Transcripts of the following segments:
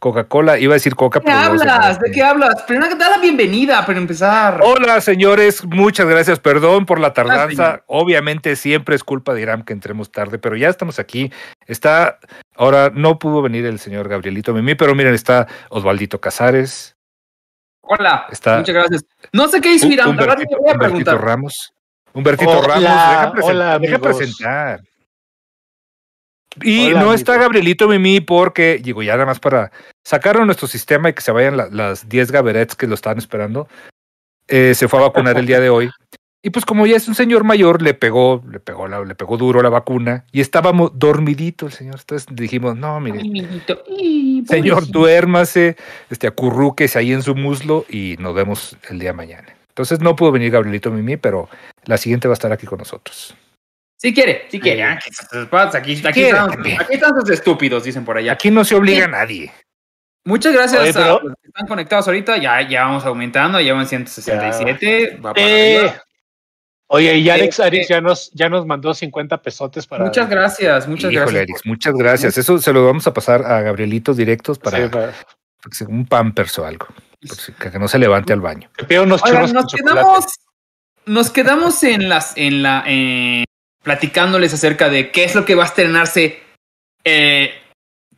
Coca-Cola, iba a decir Coca. ¿De qué hablas? ¿De qué hablas? Primero que da la bienvenida para empezar. Hola, señores, muchas gracias. Perdón por la tardanza. Obviamente siempre es culpa de Iram que entremos tarde, pero ya estamos aquí. Está, ahora no pudo venir el señor Gabrielito Mimi, pero miren, está Osvaldito Casares. Hola, está muchas gracias. No sé qué hizo la verdad voy a preguntar. Ramos. Humbertito Ramos, deja, hola, deja presentar. Y no está Gabrielito Mimi porque, digo, ya nada más para sacar a nuestro sistema y que se vayan las 10 Gaberets que lo estaban esperando. Eh, se fue a vacunar el día de hoy. Y pues como ya es un señor mayor, le pegó, le pegó, la, le pegó duro la vacuna y estábamos dormidito el señor. Entonces dijimos, no, mire, señor, duérmase, este, acurrúquese ahí en su muslo y nos vemos el día mañana. Entonces no pudo venir Gabrielito Mimi, pero la siguiente va a estar aquí con nosotros. Si quiere, si quiere. Aquí, aquí, están, los estúpidos, dicen por allá. Aquí no se obliga a nadie. Muchas gracias a los que están conectados ahorita. Ya, ya vamos aumentando, ya van 167. Va para eh, Oye, y Alex, Alex ya, nos, ya nos mandó 50 pesotes para. Muchas gracias, muchas gracias. muchas gracias. Eso se lo vamos a pasar a Gabrielitos directos para, un pampers o algo. que no se levante al baño. nos quedamos, nos quedamos en las, en la, platicándoles acerca de qué es lo que va a estrenarse eh,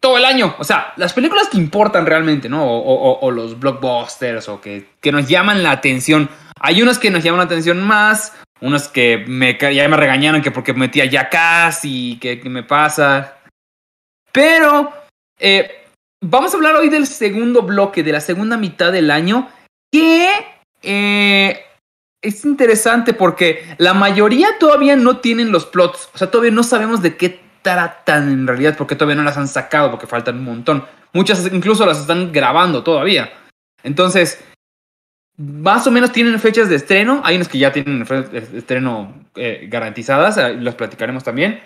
todo el año. O sea, las películas que importan realmente, ¿no? O, los blockbusters o que, que, nos llaman la atención. Hay unas que nos llaman la atención más, unas que me, ya me regañaron que porque metía ya casi, que, que me pasa. Pero eh, vamos a hablar hoy del segundo bloque, de la segunda mitad del año, que eh, es interesante porque la mayoría todavía no tienen los plots. O sea, todavía no sabemos de qué tratan en realidad porque todavía no las han sacado porque faltan un montón. Muchas incluso las están grabando todavía. Entonces, más o menos tienen fechas de estreno. Hay unas que ya tienen estreno eh, garantizadas, las platicaremos también.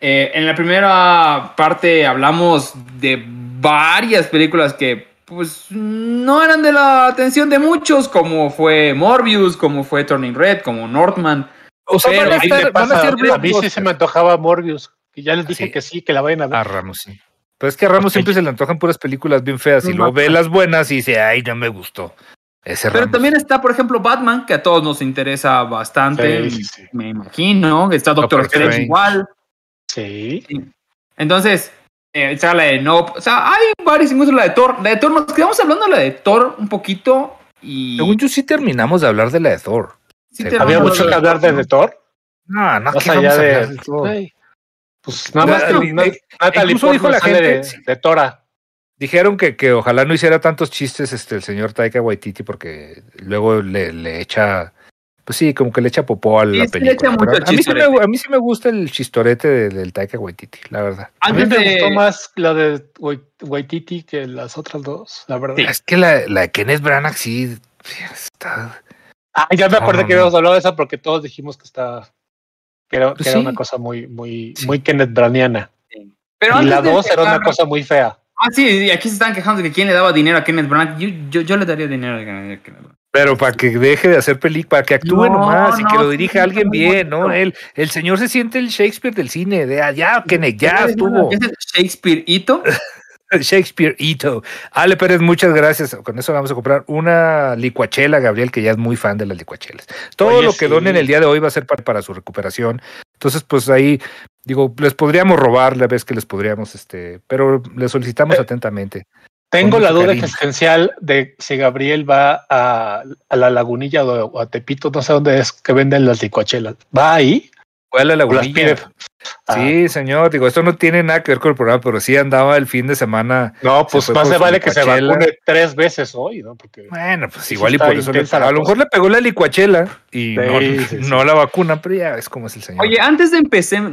Eh, en la primera parte hablamos de varias películas que pues no eran de la atención de muchos, como fue Morbius, como fue Turning Red, como Northman. O sea, van a, ser a mí sí se me antojaba Morbius, que ya les dije que sí, que la vayan a ver. A Ramos, sí. Pero es que a Ramos siempre se le antojan puras películas bien feas y luego ve las buenas y dice, ay, no me gustó. Ese Pero también está, por ejemplo, Batman, que a todos nos interesa bastante, me imagino. Está Doctor, Strange igual. Sí. Entonces, eh, la de No. O sea, hay varios, incluso la de Thor. La de Thor, nos quedamos hablando de la de Thor un poquito. Y... Según yo, sí terminamos de hablar de la de Thor. ¿Había mucho que hablar de, Thor? No, no, más allá de. Pues nada más. Natalie dijo la gente de, de Tora. Dijeron que, que ojalá no hiciera tantos chistes este el señor Taika Waititi porque luego le, le echa pues sí, como que le echa popó a la película. a, mí sí me, a, mí sí me, gusta el chistorete del, Taika Waititi, la verdad. A mí me gustó más la de Waititi que las otras dos, la verdad. Es que la, la de Kenneth Branagh sí está... Ah, ya me acordé que habíamos hablado de esa porque todos dijimos que está que era, pues una cosa muy, muy, muy Kenneth Braniana. Pero y la dos era una cosa muy fea. Ah, sí, y aquí se están quejando de que quién le daba dinero a Kenneth Branagh. Yo, yo, yo le daría dinero a Kenneth Branagh. Pero para que deje de hacer película, para que actúe nomás y que lo dirija alguien bien, ¿no? Él, el señor se siente el Shakespeare del cine, de allá, que ya estuvo. ¿Es el Shakespeare Ito? Shakespeare Ito. Ale Pérez, muchas gracias. Con eso vamos a comprar una licuachela, Gabriel, que ya es muy fan de las licuachelas. Todo lo que donen el día de hoy va a ser para, para, su recuperación. Entonces, pues ahí, digo, les podríamos robar la vez que les podríamos, este, pero les solicitamos eh, atentamente. Tengo la duda existencial de si Gabriel va a, la lagunilla o a Tepito, no sé dónde es que venden las licuachelas. ¿Va ahí? ¿Fue a la lagunilla? Sí, ah. señor, digo, esto no tiene nada que ver con el programa, pero sí andaba el fin de semana. No, pues más se vale que se vacune tres veces hoy, ¿no? Porque bueno, pues igual y por eso le, a lo mejor le pegó la licuachela y no, la vacuna, pero ya es como es el señor. Oye, antes de,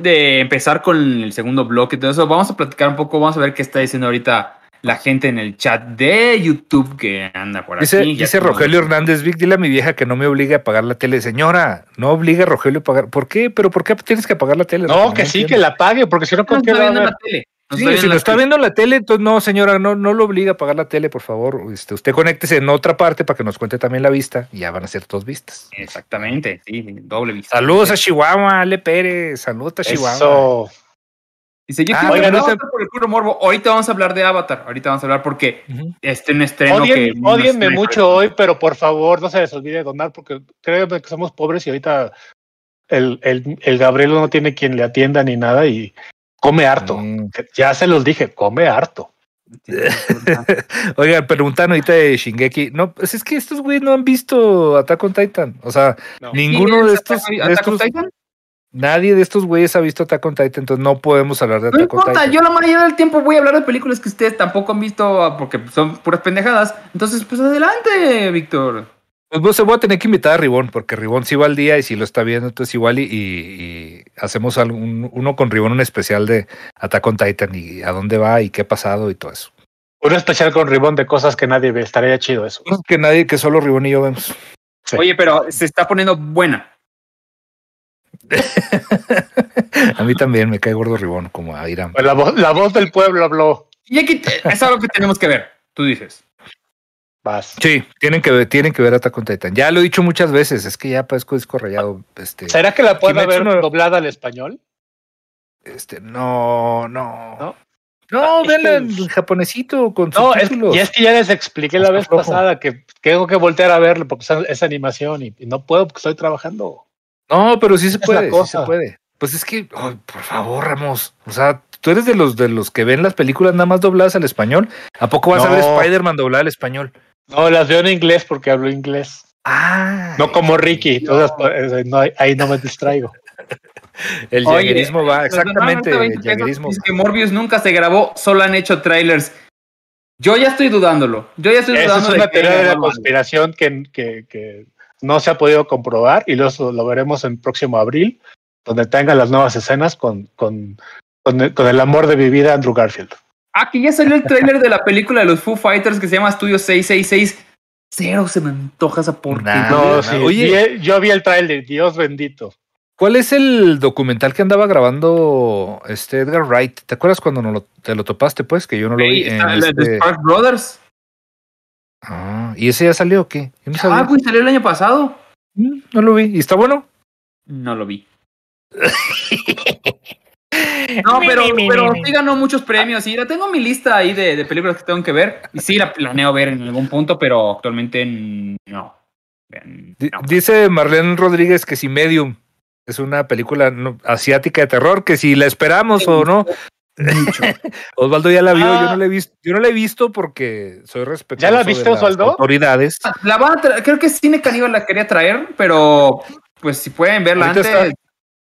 de empezar con el segundo bloque, todo eso, vamos a platicar un poco, vamos a ver qué está diciendo ahorita la gente en el chat de YouTube que anda por dice, aquí. Dice Rogelio Hernández, Vic, dile a mi vieja que no me obligue a pagar la tele. Señora, no obliga a Rogelio a pagar. ¿Por qué? ¿Pero por qué tienes que pagar la tele? No, que sí, que la pague, porque si no, ¿con qué va la tele? sí, si lo está viendo la tele, entonces no, señora, no, no lo obliga a pagar la tele, por favor. Este, usted conéctese en otra parte para que nos cuente también la vista y ya van a ser dos vistas. Exactamente, sí, doble vista. Saludos a Chihuahua, Ale Pérez, saludos a Chihuahua. Dice, yo ah, quiero por el puro morbo. Ahorita vamos a hablar de Avatar. Ahorita vamos a hablar porque este un estreno que. Odienme mucho hoy, pero por favor no se les olvide donar porque creo que somos pobres y ahorita el, el, el Gabriel no tiene quien le atienda ni nada y come harto. Mm. Ya se los dije, come harto. Oigan, preguntan ahorita de Shingeki. No, pues es que estos güeyes no han visto Attack on Titan. O sea, ninguno de estos. Nadie de estos güeyes ha visto Attack on Titan, entonces no podemos hablar de Attack on Titan. No importa, yo la mayoría del tiempo voy a hablar de películas que ustedes tampoco han visto porque son puras pendejadas. Entonces, pues adelante, Víctor. Pues se voy a tener que invitar a Ribón, porque Ribón sí va al día y si lo está viendo, entonces igual y, hacemos uno con Ribón, un especial de Attack on Titan y a dónde va y qué ha pasado y todo eso. Un especial con Ribón de cosas que nadie ve, estaría chido eso. Que nadie, que solo Ribón y yo vemos. Oye, pero se está poniendo buena. a mí también me cae gordo Ribón, como a Irán. Pues la, voz, la voz del pueblo habló. Y aquí es algo que tenemos que ver, tú dices. Sí, tienen que ver, tienen que ver Attack on Titan. Ya lo he dicho muchas veces, es que ya parezco disco rayado. Este, ¿Será que la puedo ver doblada al español? Este, no, no. No, no en japonesito con no, y es que ya les expliqué la vez pasada que tengo que voltear a verlo porque es, animación y, no puedo porque estoy trabajando. No, pero sí se puede, sí se puede. Pues es que, por favor, Ramos, o sea, tú eres de los de los que ven las películas nada más dobladas al español. ¿A poco vas a ver Spider-Man doblada al español? No, las veo en inglés porque hablo inglés. Ah. No como Ricky, entonces pues, ahí no me distraigo. el jaguerismo va, exactamente. El jaguerismo. Es que Morbius nunca se grabó, solo han hecho trailers. Yo ya estoy dudándolo. Yo ya estoy dudando. Es una teoría de la conspiración que, que, que, no se ha podido comprobar y lo, lo veremos en próximo abril, donde tengan las nuevas escenas con, con, con, el, con el amor de mi vida, Andrew Garfield. Ah, que ya salió el tráiler de la película de los Foo Fighters que se llama Studio 666. Cero se me antoja esa porquería. No, sí. Oye, yo vi el tráiler, Dios bendito. ¿Cuál es el documental que andaba grabando este Edgar Wright? ¿Te acuerdas cuando no lo, te lo topaste, pues? Que yo no lo vi. En el este... de Spark Brothers. Ah, ¿y ese ya salió o qué? ah, pues salió el año pasado. Mm, no lo vi. ¿Y está bueno? No lo vi. No, pero, pero sí ganó muchos premios y la tengo en mi lista ahí de, películas que tengo que ver. Y sí la planeo ver en algún punto, pero actualmente no. Dice Marlene Rodríguez que si Medium es una película asiática de terror, que si la esperamos o no. Osvaldo ya la vio, yo no ah. la he visto, yo no la he visto porque soy respetuoso. ¿Ya la viste, Osvaldo? Autoridades. La va creo que Cine Caníbal la quería traer, pero pues si pueden verla antes.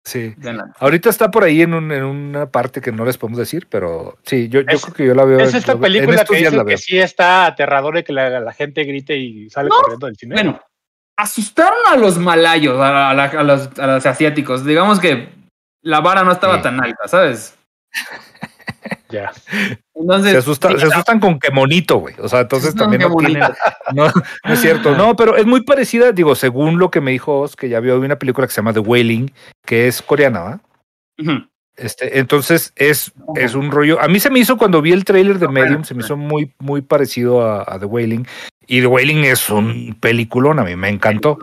Sí. Ahorita está por ahí en, un, en, una parte que no les podemos decir, pero sí, yo, yo creo que yo la veo. Es esta película que, dice que sí está aterradora y que la, gente grite y sale corriendo del cine. Bueno, asustaron a los malayos, a, a, los, a los, asiáticos. Digamos que la vara no estaba tan alta, ¿sabes? Ya. Entonces, se, asustan con qué monito, güey. O sea, entonces también no, no, es cierto. No, pero es muy parecida, digo, según lo que me dijo Oz, que ya vio una película que se llama The Wailing, que es coreana, ¿va? Este, entonces es, es un rollo. A mí se me hizo cuando vi el trailer de Medium, se me hizo muy, muy parecido a, The Wailing. Y The Wailing es un peliculón, a mí me encantó.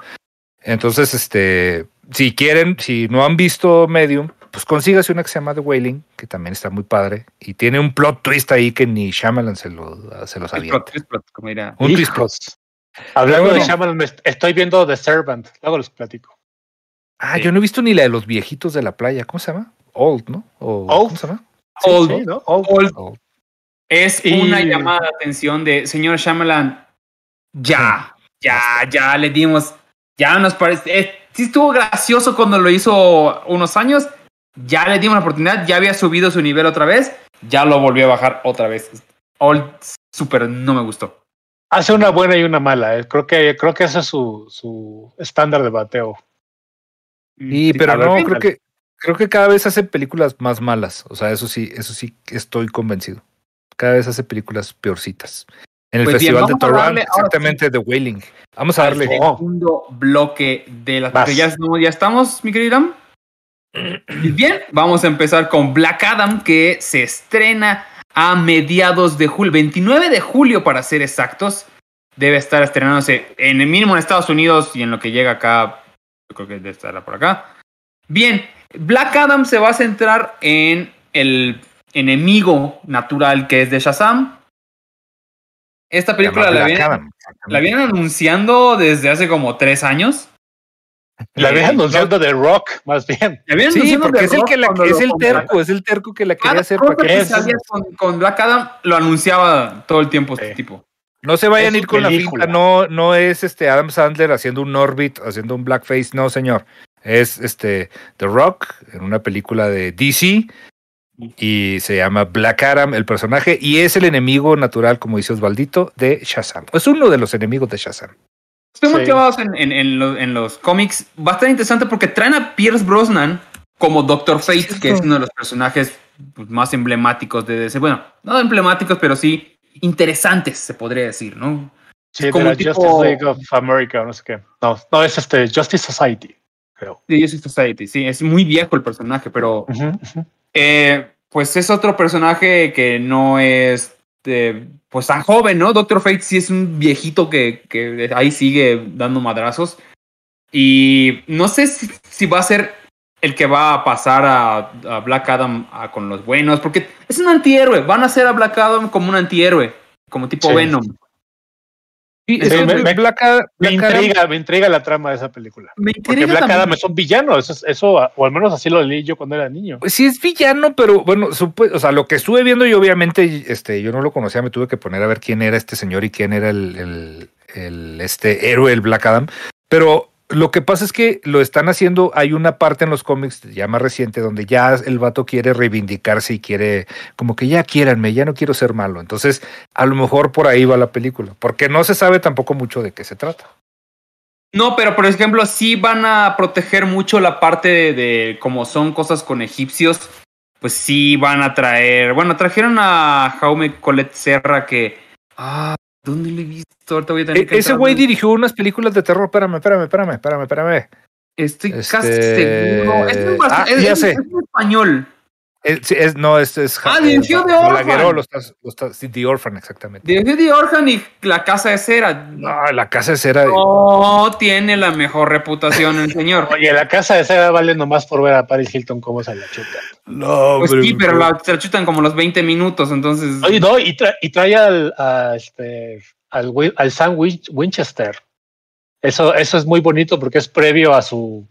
Entonces, este, si quieren, si no han visto Medium, pues consígase una que se llama The Wailing, que también está muy padre, y tiene un plot twist ahí que ni Shyamalan se lo, se lo sabía. Un twist plot. Hablando de Shyamalan, estoy viendo The Servant, luego los platico. Ah, yo no he visto ni la de los viejitos de la playa, ¿cómo se llama? Old, ¿no? Old. ¿Cómo se llama? Old, ¿no? Old. Es una llamada de atención de, señor Shyamalan, ya, ya, ya le dimos, ya nos parece, eh, sí estuvo gracioso cuando lo hizo unos años, ya le dimos la oportunidad, ya había subido su nivel otra vez, ya lo volvió a bajar otra vez. Old Super no me gustó. Hace una buena y una mala, eh. creo que creo que ese es su, su estándar de bateo. Sí, pero no, creo que creo que cada vez hace películas más malas, o sea, eso sí, eso sí estoy convencido. Cada vez hace películas peorcitas. En el pues Festival de Toronto, exactamente, The Wailing. Vamos a darle. segundo bloque de la. Ya, ya estamos, mi querido y bien, vamos a empezar con Black Adam, que se estrena a mediados de julio, 29 de julio para ser exactos. Debe estar estrenándose en el mínimo en Estados Unidos y en lo que llega acá, yo creo que debe estar por acá. Bien, Black Adam se va a centrar en el enemigo natural que es de Shazam. Esta película la vienen, la vienen anunciando desde hace como tres años. La vienen anunciando de Rock, más bien. Sí, porque es el, que la, es el terco, es el terco que la quería hacer. Para que con, con, Black Adam lo anunciaba todo el tiempo este tipo. No se vayan a ir con la finta, no, no es este Adam Sandler haciendo un Orbit, haciendo un blackface, no señor. Es este The Rock en una película de DC y se llama Black Adam el personaje y es el enemigo natural, como dice Osvaldito, de Shazam. Es uno de los enemigos de Shazam. Estoy motivado en, en, los, cómics. Estar interesante porque traen a Pierce Brosnan como Doctor Fate, que es uno de los personajes pues, más emblemáticos de DC. Bueno, no emblemáticos, pero sí interesantes, se podría decir, ¿no? Sí, como de Justice League of America, no sé qué. No, no, es este Justice Society, creo. Sí, Justice Society, sí, es muy viejo el personaje, pero eh, pues es otro personaje que no es pues tan joven, ¿no? Doctor Fate sí es un viejito que, que ahí sigue dando madrazos. Y no sé si, va a ser el que va a pasar a, Black Adam con los buenos, porque es un antihéroe. Van a hacer a Black Adam como un antihéroe, como tipo Venom me, intriga, me intriga la trama de esa película. Me Porque Black Adam es un villano, eso, eso, o al menos así lo leí yo cuando era niño. Pues sí es villano, pero bueno, o sea, lo que estuve viendo yo obviamente, este, yo no lo conocía, me tuve que poner a ver quién era este señor y quién era el, el, el este héroe, el Black Adam. Pero lo que pasa es que lo están haciendo, hay una parte en los cómics ya más reciente donde ya el vato quiere reivindicarse y quiere, como que ya quiéranme, ya no quiero ser malo. Entonces, a lo mejor por ahí va la película, porque no se sabe tampoco mucho de qué se trata. No, pero por ejemplo, sí van a proteger mucho la parte de, de como son cosas con egipcios, pues sí van a traer, bueno, trajeron a Jaume Colette Serra que, ¿Dónde le he visto? Ahorita voy a tener e, Ese güey dirigió unas películas de terror. Espérame, espérame, espérame, espérame, espérame. Estoy casi este, seguro. Es, un, ah, es, es español. Es, no, este es. Ah, dirigió The Orphan. Los, los, The Orphan, exactamente. Dirigió The Orphan y La Casa de Cera. No, La Casa de Cera. No tiene la mejor reputación el señor. Oye, La Casa de Cera vale nomás por ver a Paris Hilton cómo se la chuta. No, Pues sí, pero la, se la chutan como los 20 minutos, entonces. Oye, no, y, y trae al, a este, al, al Sam Winchester. Eso, eso es muy bonito porque es previo a su,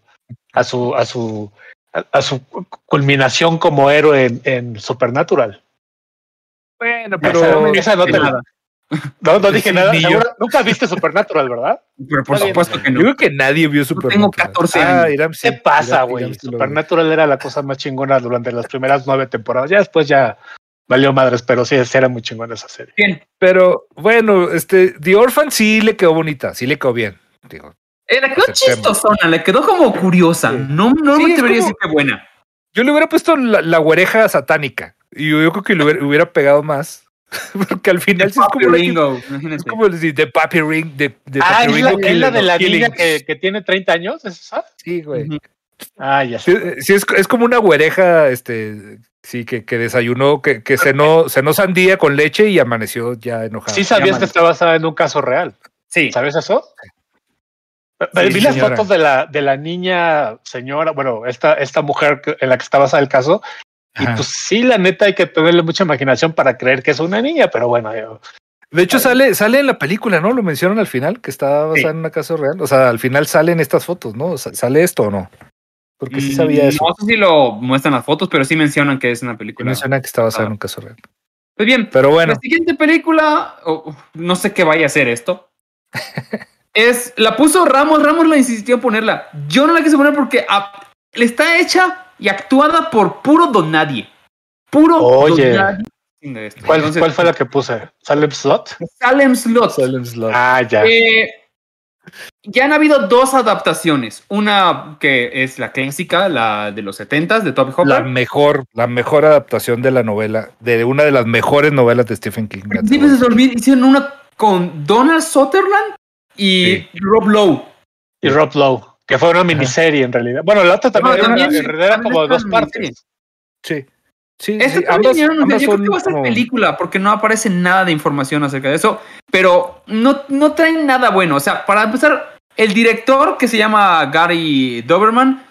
a su, a su a, su culminación como héroe en, Supernatural. Bueno, pero esa, no te nada. No, no dije nada. Nunca viste Supernatural, ¿verdad? Pero por supuesto que no. Yo creo que nadie vio Supernatural. tengo 14 ah, años. ¿Qué pasa, güey? Supernatural era la cosa más chingona durante las primeras nueve temporadas. Ya después ya valió madres, pero sí, era muy chingona esa serie. Bien. Pero bueno, este, The Orphan sí le quedó bonita, sí le quedó bien. Digo, eh, le quedó chistosona, le quedó como curiosa. No, no me debería decir que buena. Yo le hubiera puesto la, la güereja satánica. Y yo, creo que le hubiera, pegado más. Porque al final sí es como, Ringo, es como decir de Papi Ring. De, de ah, ¿es, la, ¿es la, de la niña que, que, tiene 30 años? ¿Es esa? Sí, güey. Ah, ya sé. Sí, es, es, como una güereja, este, sí, que, que desayunó, que, que cenó, cenó sandía con leche y amaneció ya enojada. Sí sabías que está basada en un caso real. Sí. ¿Sabes eso? Sí. Vi las fotos de la, de la niña señora, bueno, esta, esta mujer en la que está basada el caso. Y pues sí, la neta hay que tenerle mucha imaginación para creer que es una niña, pero bueno. de hecho, sale, sale en la película, ¿no? Lo mencionan al final, que está basada en una casa real. O sea, al final salen estas fotos, ¿no? ¿Sale esto o no? Porque sí sabía eso. No sé si lo muestran las fotos, pero sí mencionan que es una película. Mencionan que está basada en un caso real. Pues bien, pero bueno. La siguiente película, no sé qué vaya a ser esto. Es, la puso Ramos, Ramos la insistió en ponerla. Yo no la quise poner porque le está hecha y actuada por puro don nadie. Puro Oye. ¿Cuál, ¿Cuál, fue la que puse? ¿Salem Slot? Salem Slot. Salem Slot. Ah, ya. Eh, ya han habido dos adaptaciones. Una que es la clásica, la de los 70 de Toby Hopper. La mejor, la mejor adaptación de la novela, de una de las mejores novelas de Stephen King. Sí, pues se olvidó, hicieron una con Donald Sutherland y Rob Lowe. Y Rob Lowe, que fue una miniserie en realidad. Bueno, la otra también, era, en realidad era como dos partes. Sí. Sí, Esta sí, ambas, yo creo que va a ser película porque no aparece nada de información acerca de eso, pero no, no traen nada bueno. O sea, para empezar, el director que se llama Gary Doberman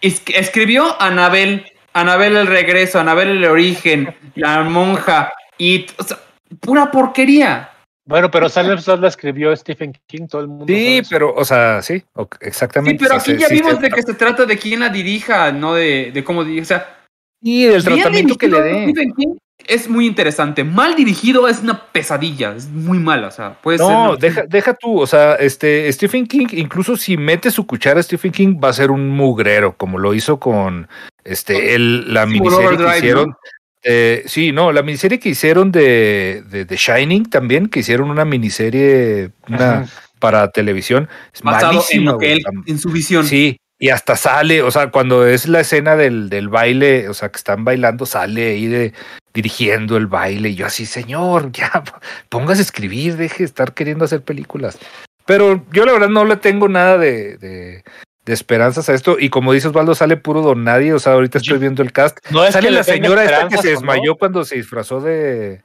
escribió Anabel Anabel el regreso, Anabel el origen, la monja y o sea, pura porquería. Bueno, pero Salem Slot la escribió Stephen King, todo el mundo. Sí, pero, o sea, sí, exactamente. Sí, pero aquí ya vimos de que se trata de quién la dirija, no de, de cómo dirige. O sea, y del tratamiento que le dé. Stephen King es muy interesante. Mal dirigido es una pesadilla, es muy mala. O sea, puede no, deja, deja tú. O sea, este Stephen King, incluso si mete su cuchara, Stephen King va a ser un mugrero, como lo hizo con este el, la miniserie que hicieron. Eh, sí, no, la miniserie que hicieron de, de, Shining también, que hicieron una miniserie una, para televisión. Es Basado en lo que él, en su visión. Sí, y hasta sale, o sea, cuando es la escena del, del baile, o sea, que están bailando, sale ahí de dirigiendo el baile. Y yo así, señor, ya, póngase a escribir, deje de estar queriendo hacer películas. Pero yo la verdad no le tengo nada de, de esperanzas a esto. Y como dice Osvaldo, sale puro don nadie. O sea, ahorita estoy viendo el cast. No sale la señora esta que se desmayó cuando se disfrazó de.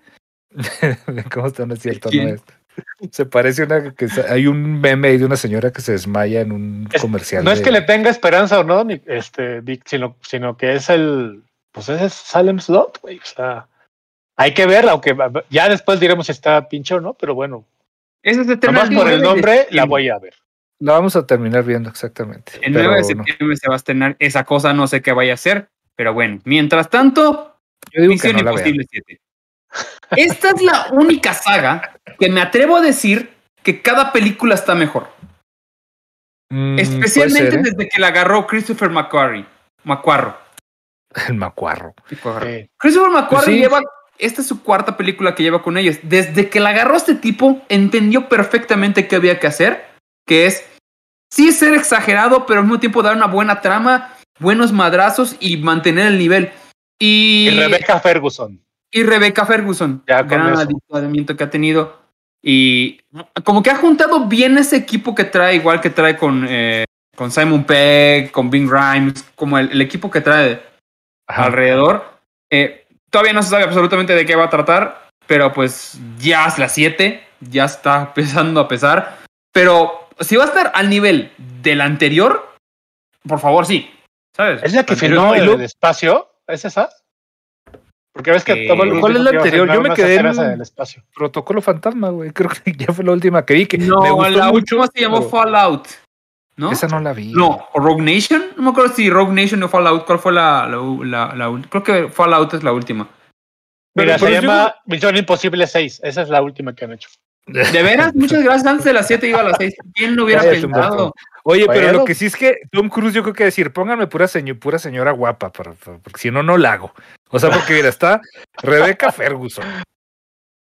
¿Cómo está? No es cierto, no es. Se parece una que hay un meme ahí de una señora que se desmaya en un comercial. No es que le tenga esperanza o no, ni este, sino, sino que es el. Pues es Salem Slot, güey. O sea, hay que verla, aunque ya después diremos si está pinche o no, pero bueno. Ese es el Nomás por el nombre la voy a ver. La vamos a terminar viendo exactamente. El 9 de septiembre se va a estrenar esa cosa, no sé qué vaya a ser, pero bueno, mientras tanto, Yo digo Misión Imposible 7. Esta es la única saga que me atrevo a decir que cada película está mejor. Mm, Especialmente ¿eh? desde que la agarró Christopher McQuarrie. Macuarro. El Macuarro. Christopher McQuarrie pues lleva. Esta es su cuarta película que lleva con ellos. Desde que la agarró este tipo, entendió perfectamente qué había que hacer que es sí ser exagerado, pero al mismo tiempo dar una buena trama, buenos madrazos y mantener el nivel. Y, Rebecca Ferguson. Y Rebecca Ferguson, ya, gran adicionamiento que ha tenido. Y como que ha juntado bien ese equipo que trae, igual que trae con, eh, con Simon Pegg, con Bing Grimes, como el, equipo que trae alrededor. Eh, todavía no se sabe absolutamente de qué va a tratar, pero pues ya es la 7, ya está empezando a pesar. Pero si va a estar al nivel del anterior, por favor, sí. ¿Sabes? ¿Es la que filmó el, espacio? ¿Es esa? Porque ves que todo ¿Cuál es la anterior? Yo me quedé en el espacio. Protocolo Fantasma, güey. Creo que ya fue la última que vi. Que no, me gustó la última se llamó Fallout. ¿No? Esa no la vi. No, Rogue Nation. No me acuerdo si Rogue Nation o Fallout. ¿Cuál fue la, la, la, última? Creo que Fallout es la última. Mira, se llama Misión Imposible 6. Esa es la última que han hecho. De veras, muchas gracias. Antes de las 7 iba a las 6. ¿Quién lo hubiera pensado? Oye, pero lo que sí es que Tom Cruise, yo creo que decir, pónganme pura, pura señora guapa, porque si no, no la hago. O sea, porque mira, está Rebecca Ferguson.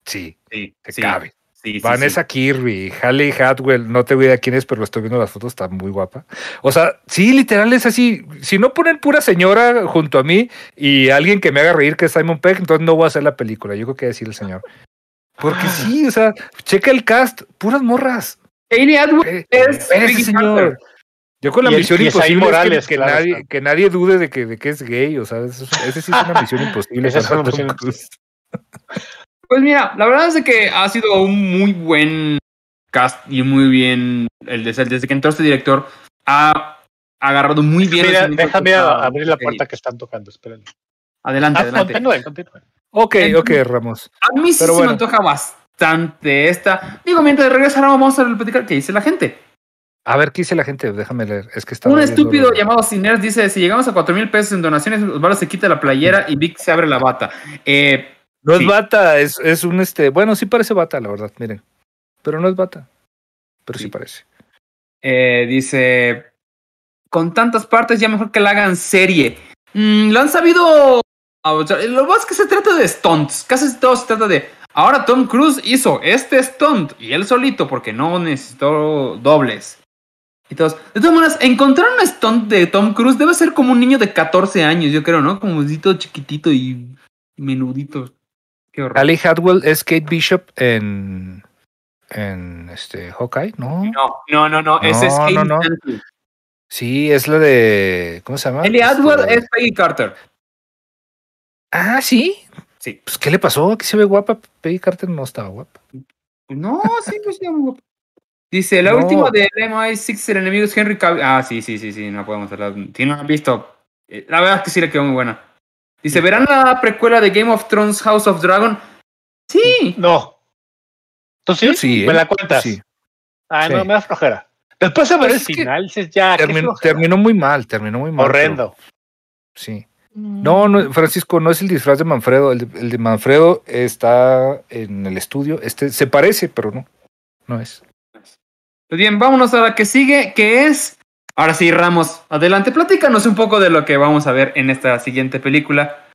Sí, sí se cabe. Vanessa Kirby, Halle Hatwell, no te voy a quién es, pero lo estoy viendo las fotos, está muy guapa. O sea, sí, literal es así. Si no ponen pura señora junto a mí y alguien que me haga reír que es Simon Peck, entonces no voy a hacer la película. Yo creo que decir el señor. Porque sí, o sea, checa el cast, puras morras. Hayley Atwood eh, es ese señor. Yo con la misión imposible Morales, que, nadie, que nadie dude de que, de que es gay, o sea, ese, sí es una misión imposible. Esa es una misión Pues mira, la verdad es que ha sido un muy buen cast y muy bien, el desde, desde que entró este director, ha agarrado muy bien. Mira, déjame abrir la puerta que están tocando, espérenme. Adelante, ah, adelante. Continúen, continúen. Ok, ok, Ramos. A mí sí se me antoja bastante esta. Digo, mientras regresamos, vamos a platicar qué dice la gente. A ver, ¿qué dice la gente? Déjame leer. Es que está. Un estúpido llamado Ciners dice: Si llegamos a 4 mil pesos en donaciones, Osvaldo se quita la playera y Vic se abre la bata. Eh, no es bata, es, es, un este. Bueno, sí parece bata, la verdad, miren. Pero no es bata. Pero sí, parece. Eh, dice: Con tantas partes, ya mejor que la hagan serie. Mm, lo han sabido lo más que se trata de stunts. Casi todo se trata de. Ahora Tom Cruise hizo este stunt y él solito porque no necesitó dobles. Y todos. De todas maneras, encontrar un stunt de Tom Cruise debe ser como un niño de 14 años, yo creo, ¿no? Como un chiquitito y menudito. Qué horror. Ali Hadwell es Kate Bishop en. En este Hawkeye, ¿no? No, no, no, no. Ese es Kate no, Sí, es la de. ¿Cómo se llama? Ellie Hadwell es Peggy Carter. Ah, sí. Sí. Pues, ¿qué le pasó? ¿Que se ve guapa? Peggy Carter no estaba guapa. No, sí, pues sí, guapa. Dice, la última de MI6, el enemigo es Henry Cavill. Ah, sí, sí, sí, sí, no podemos hablar. Si no han visto, eh, la verdad es que sí le quedó muy buena. Dice, ¿verán la precuela de Game of Thrones House of Dragon? Sí. No. ¿Tú sí? Sí, ¿Me ¿eh? la cuentas? Sí. Ah, Sí. no, me da flojera. Después de ver Pues el final, dices, ya, Terminó, muy mal, terminó muy mal. pero- Horrendo. Sí. No, no, Francisco, no es el disfraz de Manfredo. El de, el de Manfredo está en el estudio. Este se parece, pero no. No es. Pues bien, vámonos a la que sigue, que es. Ahora sí, Ramos, adelante, platícanos un poco de lo que vamos a ver en esta siguiente película.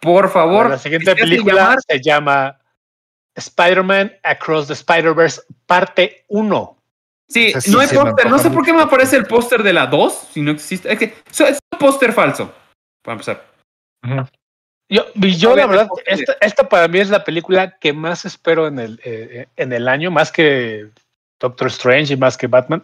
Por favor. la siguiente ¿qué se hace película llamar? se llama Spider-Man Across the Spider-Verse, parte 1. Sí, Esa sí no hay póster. No sé por qué me aparece el póster de la 2, si no existe. Es que es un póster falso. Para empezar. Yo, yo la verdad, esta, esta para mí es la película que más espero en el, eh, en el año, más que Doctor Strange y más que Batman.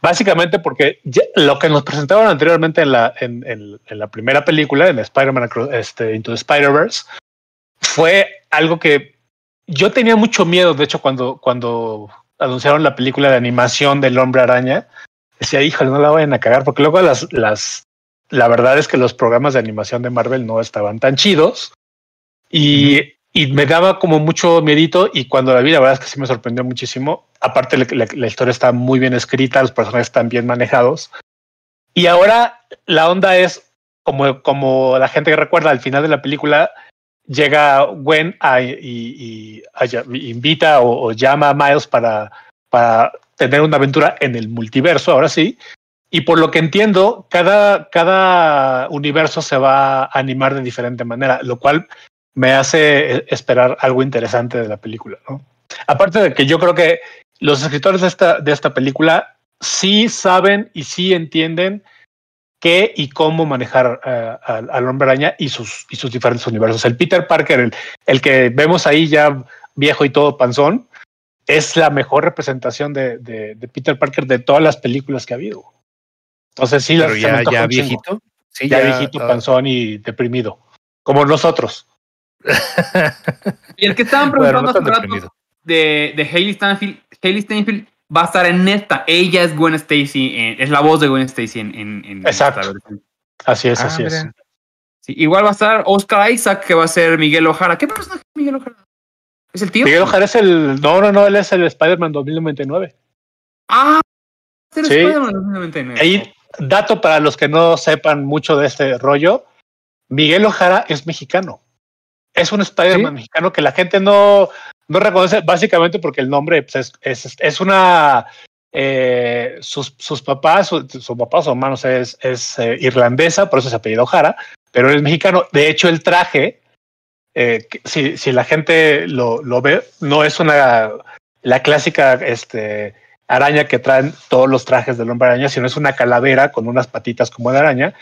Básicamente porque ya- lo que nos presentaron anteriormente en la, en, en- en la primera película, en Spider-Man Across- este, Into the Spider-Verse, fue algo que yo tenía mucho miedo. De hecho, cuando, cuando anunciaron la película de animación del Hombre Araña, decía, híjole, no la vayan a cagar, porque luego las, las, la verdad es que los programas de animación de Marvel no estaban tan chidos y, y me daba como mucho miedito y cuando la vi la verdad es que sí me sorprendió muchísimo. Aparte la, la- la historia está muy bien escrita, los personajes están bien manejados y ahora la onda es como, como la gente que recuerda al final de la película llega Gwen a- y, y- a- y invita o, o llama a Miles para, para tener una aventura en el multiverso, ahora sí. Y por lo que entiendo, cada, cada universo se va a animar de diferente manera, lo cual me hace eh, esperar algo interesante de la película. ¿no? Aparte de que yo creo que los escritores de esta, de esta película sí saben y sí entienden qué y cómo manejar eh, al, al hombre araña y sus, y sus diferentes universos. El Peter Parker, el, el que vemos ahí ya viejo y todo panzón, es la mejor representación de, de, de Peter Parker de todas las películas que ha habido. Entonces sí, Pero ya, viejito. Sí, ya, viejito, ah, panzón y deprimido, como nosotros. Y el que estaban bueno, preguntando no tan hace rato de, de Hailey Steinfeld, Hailey Steinfeld va a estar en esta. Ella es Gwen Stacy, en- es la voz de Gwen Stacy en, en, en Exacto. esta versión. Así es, Ah, así es. Sí, igual va a estar Oscar Isaac, que va a ser Miguel Ojara. ¿Qué personaje es Miguel Ojara? ¿Es el tío? Miguel Ojara es el. No, no, no, él es el Spider-Man 2099. Ah, ser Sí. Spider-Man 2099. Ahí, dato para los que no sepan mucho de este rollo: Miguel Ojara es mexicano. Es un Spider-Man ¿Sí? mexicano que la gente no, no reconoce, básicamente porque el nombre pues, es, es, es una. eh, sus, sus papás, su, su papá, su hermano es, es eh, irlandesa, por eso se apellido Ojara, pero él es mexicano. De hecho, el traje, eh, si, si la gente lo, lo ve, no es una la clásica este, araña que traen todos los trajes del hombre araña, sino es una calavera con unas patitas como de araña.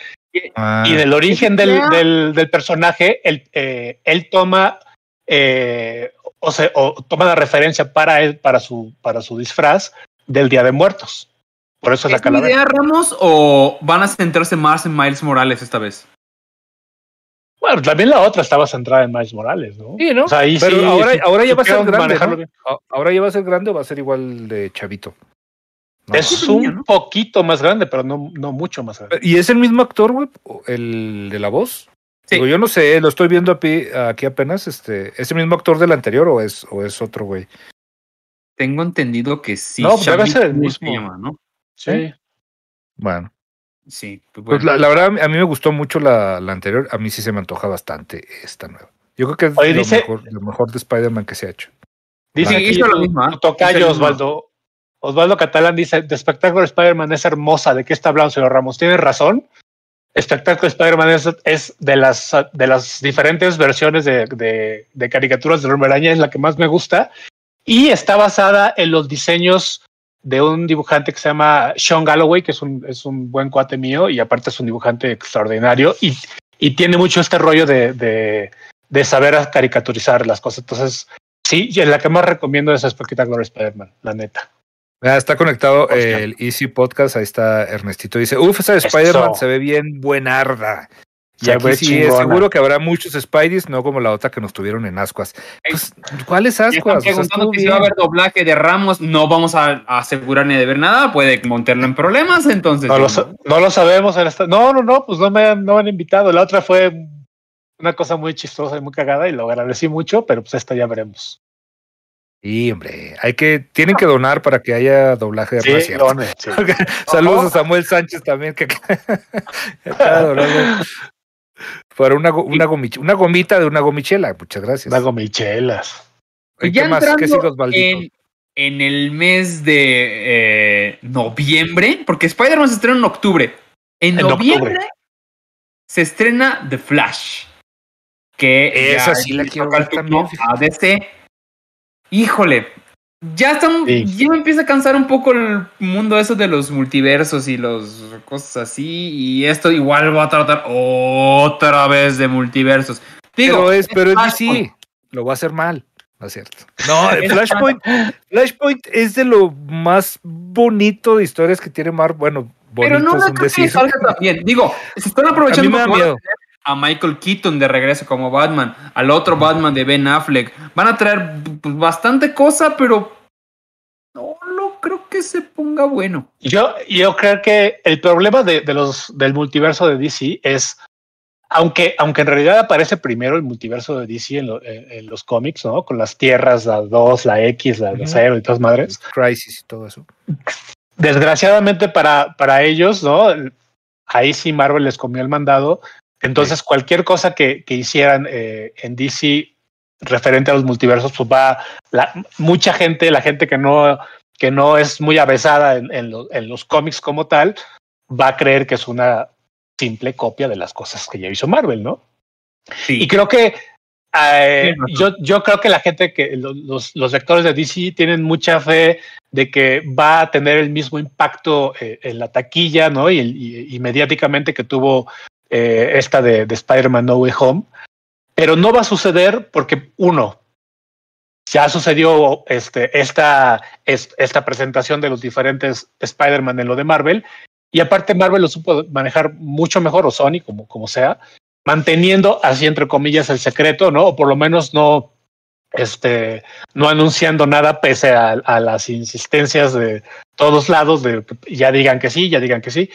Ah, Y del origen del, del, del personaje, él, eh, él toma, eh, o, sea, o toma la referencia para él, para su, para su disfraz del Día de Muertos. Por eso es la ¿Es mi calavera. idea, Ramos, o van a centrarse más en Miles Morales esta vez? Bueno, también la otra estaba centrada en Miles Morales, ¿no? Sí, ¿no? O sea, ahí Pero sí, ahora, sí ahora ya va a ser grande. manejarlo ¿no? bien. A- Ahora ya va a ser grande o va a ser igual de chavito. No. Es un niño, ¿no? poquito más grande, pero no, no mucho más grande. ¿Y es el mismo actor, güey? ¿O ¿El de la voz? Sí. Digo, yo no sé, lo estoy viendo aquí, apenas. Este, ¿Es el mismo actor del anterior o es, o es otro, güey? Tengo entendido que sí. No, debe ser el mismo. se llama, ¿no? Sí. Bueno. Sí, pues Pues la, la verdad, a mí me gustó mucho la, la anterior. A mí sí se me antoja bastante esta nueva. Yo creo que es Oye, lo, dice- mejor, lo mejor de Spider-Man que se ha hecho. Dice aquí hizo lo mismo, mismo. Osvaldo. Osvaldo Catalán dice, de espectáculo Spider-Man es hermosa. ¿De qué está hablando, señor Ramos? Tiene razón. Espectáculo Spider-Man es, es de, las, de las diferentes versiones de, de, de caricaturas de Hombre Araña, es la que más me gusta. Y está basada en los diseños de un dibujante que se llama Sean Galloway, que es un, es un buen cuate mío y aparte es un dibujante extraordinario. Y, y tiene mucho este rollo de, de, de saber caricaturizar las cosas. Entonces, sí, y la que más recomiendo es Spectacular Spider-Man, la neta. Ah, está conectado el Easy Podcast. Ahí está Ernestito. Dice: Uf, esa de. Spider-Man se ve bien buenarda. Y Se aquí sí, chingona. seguro que habrá muchos Spideys, no como la otra que nos tuvieron en Ascuas. Pues, ¿Cuáles están Ascuas? O sea, preguntando que si va a haber doblaje de Ramos. No vamos a, a asegurar ni de ver nada. Puede montarlo en problemas, entonces. No lo, sa- no lo sabemos. en esta- No, no, no, pues no me, han, no me han invitado. La otra fue una cosa muy chistosa y muy cagada y lo agradecí mucho, pero pues esta ya veremos. Sí, hombre, hay que, tienen que donar para que haya doblaje de Sí. Saludos a Samuel Sánchez también, que acaba de donar Para una, una, una gomita de una gomichela. Muchas gracias. Hago michelas. ¿Y ya ¿Qué más? ¿Qué entrando Osvaldito? en, en el mes de eh, noviembre, porque Spider-Man se estrena en octubre. En, En noviembre octubre. se estrena The Flash. Que Esa ya sí la quiero ver también. A DC. Híjole. Ya Sí. ya me empieza a cansar un poco el mundo eso de los multiversos y los cosas así. Y esto igual va a tratar otra vez de multiversos. Digo, pero es, pero es. DC. Lo va a hacer mal. No es cierto. No, el Flashpoint, Flashpoint es de lo más bonito de historias que tiene Marvel. Bueno, Pero bonito no es me un creo que decir. salga tan bien. Digo, se están A mí aprovechando me da miedo. A Michael Keaton de regreso como Batman, al otro Batman de Ben Affleck. Van a traer pues, bastante cosa, pero no lo creo que se ponga bueno. Yo, yo creo que el problema de, de los del multiverso de DC es, aunque, aunque en realidad aparece primero el multiverso de DC en, lo- en- en los cómics, ¿no? Con las tierras, la 2, la X, la, la Ujú. 0 y todas madres. Crisis y todo eso. Desgraciadamente para, para ellos, ¿no? Ahí sí Marvel les comió el mandado. Entonces, cualquier cosa que, que hicieran eh, en DC referente a los multiversos, pues va la, mucha gente, la gente que no, que no es muy avesada en, en lo- en los cómics como tal, va a creer que es una simple copia de las cosas que ya hizo Marvel, ¿no? Sí. Y creo que eh, yo, yo creo que la gente que lo- los, los lectores de DC tienen mucha fe de que va a tener el mismo impacto eh, en la taquilla, ¿no? Y, el- y- y mediáticamente que tuvo eh, esta de, de Spider-Man No Way Home. Pero no va a suceder porque, uno, ya sucedió este, esta, es- esta presentación de los diferentes Spider-Man en lo de Marvel. Y aparte Marvel lo supo manejar mucho mejor, o Sony, como, como sea, manteniendo así entre comillas el secreto, ¿no? O por lo menos no, este, no anunciando nada pese a, a las insistencias de todos lados de ya digan que sí, ya digan que sí.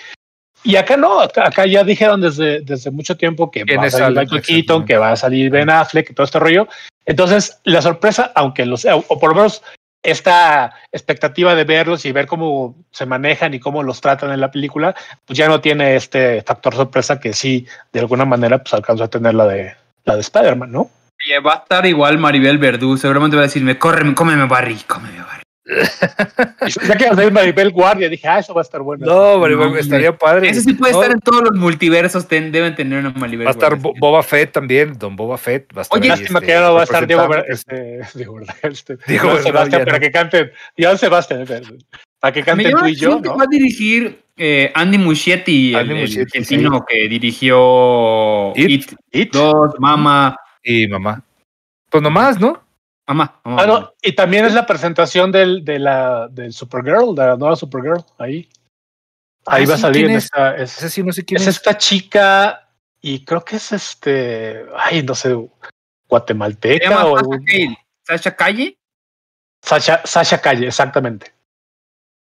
Y acá no, acá, acá ya dijeron desde, desde mucho tiempo que va a ¿Quiénes salir? Michael Keaton, que va a salir Ben Affleck y todo este rollo. Entonces, la sorpresa, aunque lo sea, o por lo menos esta expectativa de verlos y ver cómo se manejan y cómo los tratan en la película, pues ya no tiene este factor sorpresa que sí, de alguna manera, pues alcanzó a tener la de la de Spider-Man, ¿no? Va a estar igual Maribel Verdú. Seguramente va a decirme, córreme, cómeme Barry, cómeme Barry. Ya que iba a salir Maribel Guardia, dije, ah, eso va a estar bueno. No, pero No, estaría padre. Ese sí puede No, estar en todos los multiversos. ten- deben tener una Maribel Va a estar Guardia. Bo- Boba Fett también, Don Boba Fett. Va a estar Oye, Lástima este, que ya no va a estar Diego, este, Diego, este, Diego Bernal, Sebastián para que canten, Joan Sebastián, espérate, para que canten tú y yo, ¿no? va a dirigir eh, Andy Muschietti, el- Andy el, Muschietti, argentino que dirigió It. It, It. 2, Mama, Y mamá. Pues nomás, ¿no? Mamá, Mamá. Ah, no, y también es la presentación del, de la, del Supergirl, de la nueva Supergirl, ahí. Ahí Ah, va a sí, salir ¿quién en es? esta, es, sí no sé quién es es. esta chica, y creo que es este, ay, no sé, guatemalteca o Sasha Calle. Sasha Calle. Sasha, Sasha Calle, exactamente.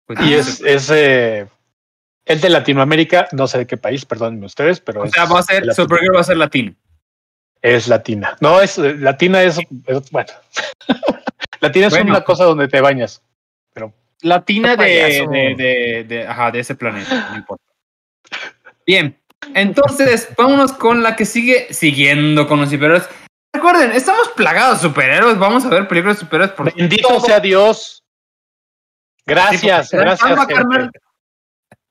Pues, Y no es, es eh, es de Latinoamérica, no sé de qué país, perdónenme ustedes, pero o es, sea, va a ser, Supergirl va a ser latino. Es latina. No, es eh, latina, es, es- bueno. latina es Bueno. una cosa donde te bañas. Latina Qué de, de, de, de- ajá, de ese planeta, no importa. Bien, entonces vámonos con la que sigue siguiendo con los superhéroes. Recuerden, estamos plagados de superhéroes, vamos a ver películas de superhéroes por Bendito todo. sea Dios. Gracias, Sí, gracias gente,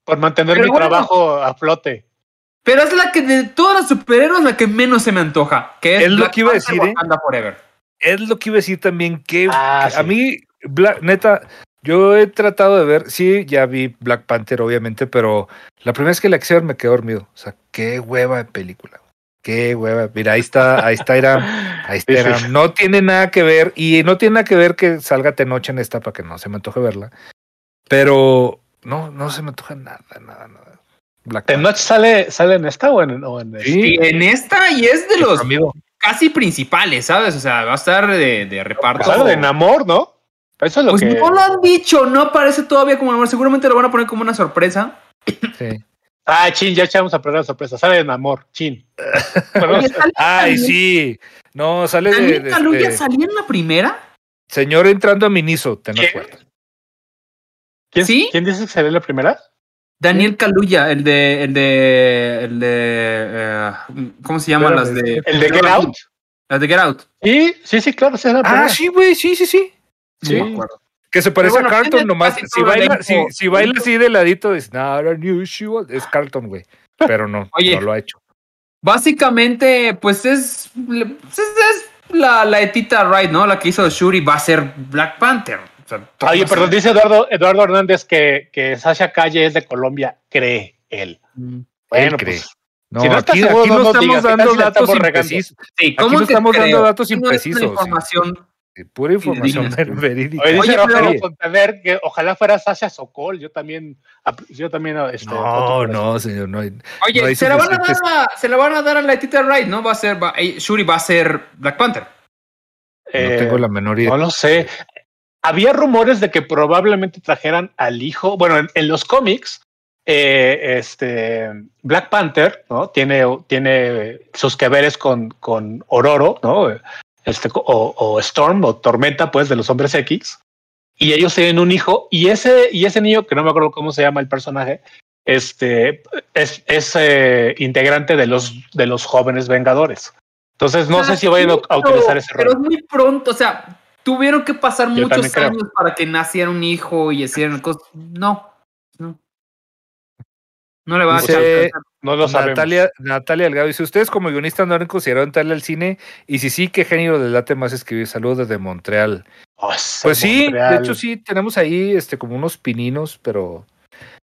por mantener Pero mi bueno. trabajo a flote. Pero es la que de todas las superhéroes la que menos se me antoja, que es, Es lo Black que iba a decir, ¿eh? Forever. Es lo que iba a decir también. Que Ah, a sí. mí, Black- neta, yo he tratado de ver. Sí, ya vi Black Panther, obviamente, pero la primera vez que la quise ver me quedé dormido. O sea, qué hueva de película. Qué hueva. Mira, ahí está, ahí está Iram. Ahí está. Iram. No tiene nada que ver. Y no tiene nada que ver que salga Tenoche en esta para que no se me antoje verla. Pero no, no se me antoja nada, nada, nada. Black Panther. ¿Tenoch sale, sale en esta o en, o en Sí. Y en esta, y es de los Amigo. casi principales, ¿sabes? O sea, va a estar de, de reparto. Claro, de Namor, ¿no? Eso es lo Pues que. no lo han dicho, no aparece todavía como amor. Seguramente lo van a poner como una sorpresa. Sí. Ah, Chin, ya echamos a perder la sorpresa. Sale en amor, Chin. Oye, ¿sale Ay, sí. No, sale de, ¿Daniel de Kaluuya este, salía en la primera? señor entrando a Miniso, ten ¿Quién? acuerdo. ¿Quién, ¿Sí? ¿Quién dice que sería la primera? Daniel Kaluuya, el de, el de, el de, eh, ¿cómo se llaman las de? ¿El de Get Out? Las de Get Out. Sí, sí, sí, claro, la Ah, sí, güey, sí, sí, sí. Sí. No me acuerdo. Que se parece bueno, a Carlton nomás. Si baila, si, baila así de ladito, es not unusual. Es Carlton, güey. Pero no, Oye. no lo ha hecho. Básicamente, pues es, pues es, es la, la etita Wright, ¿no? La que hizo Shuri va a ser Black Panther. Sea, Oye, perdón, dice Eduardo, Eduardo Hernández que, que Sasha Calle es de Colombia, cree él. Mm. Bueno, cree. pues, No, si no estás aquí, seguro, aquí no no, estamos digas, ¿qué tal dando datos imprecisos. Sí, Aquí no que estamos dando datos No imprecisos, sí. información. Sí, Pura información verídica. Oye, dice Oye, Rogelio pero- Fontaner que ojalá fuera Sasha Sokol. Yo también, yo también, este, No, no, señor, no hay. Oye, No hay se, la van a dar a, se la van a dar a la etita Wright, ¿no? Va a ser, va, eh, Shuri va a ser Black Panther. No Eh, tengo la menor idea. No lo sé. Había rumores de que probablemente trajeran al hijo. Bueno, en, en los cómics, eh, este Black Panther, ¿no? Tiene, tiene sus que veres con, con Ororo, ¿no? Este, o, o Storm o Tormenta, pues, de los hombres X. Y ellos tienen un hijo, y ese, y ese niño, que no me acuerdo cómo se llama el personaje, este es, es eh, integrante de los, de los jóvenes Vengadores. Entonces, no Ah, sé si vayan a- a utilizar ese Pero rol. es muy pronto, o sea, tuvieron que pasar Yo muchos años para que naciera un hijo y hicieran cosas. No, no. No le va a Dice-. No lo sabemos. Natalia, Natalia Delgado dice: ¿Ustedes como guionistas no han considerado entrarle al cine? Y si sí, ¿qué género les late más escribir? Saludos desde Montreal. Oh, ese Pues sí, Montreal. de hecho sí, tenemos ahí este como unos pininos, pero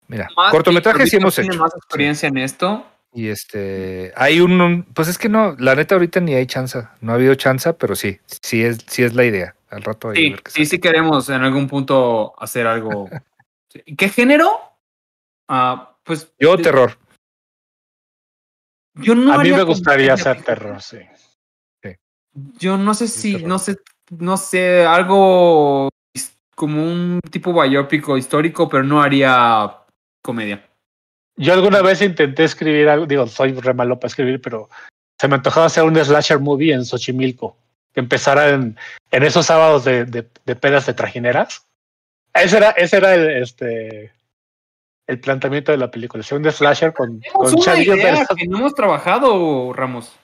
mira, Más cortometrajes sí hemos tiene hecho. más experiencia en esto. Y este, hay un, un- pues es que no, la neta ahorita ni hay chance, no ha habido chance, pero sí, sí es, sí es la idea. Al rato Sí, ver sí, sí queremos en algún punto hacer algo. ¿Qué género? Ah, pues Yo de- terror. Yo no A mí me gustaría hacer terror, sí. Yo no sé si, terror. no sé, no sé, algo como un tipo biópico histórico, pero no haría comedia. Yo alguna vez intenté escribir algo, digo, soy re malo para escribir, pero se me antojaba hacer un slasher movie en Xochimilco, que empezara en, en esos sábados de, de, de pedas de trajineras. Ese era, ese era el, este, el planteamiento de la película, un slasher con, con una de idea que no hemos trabajado, Ramos.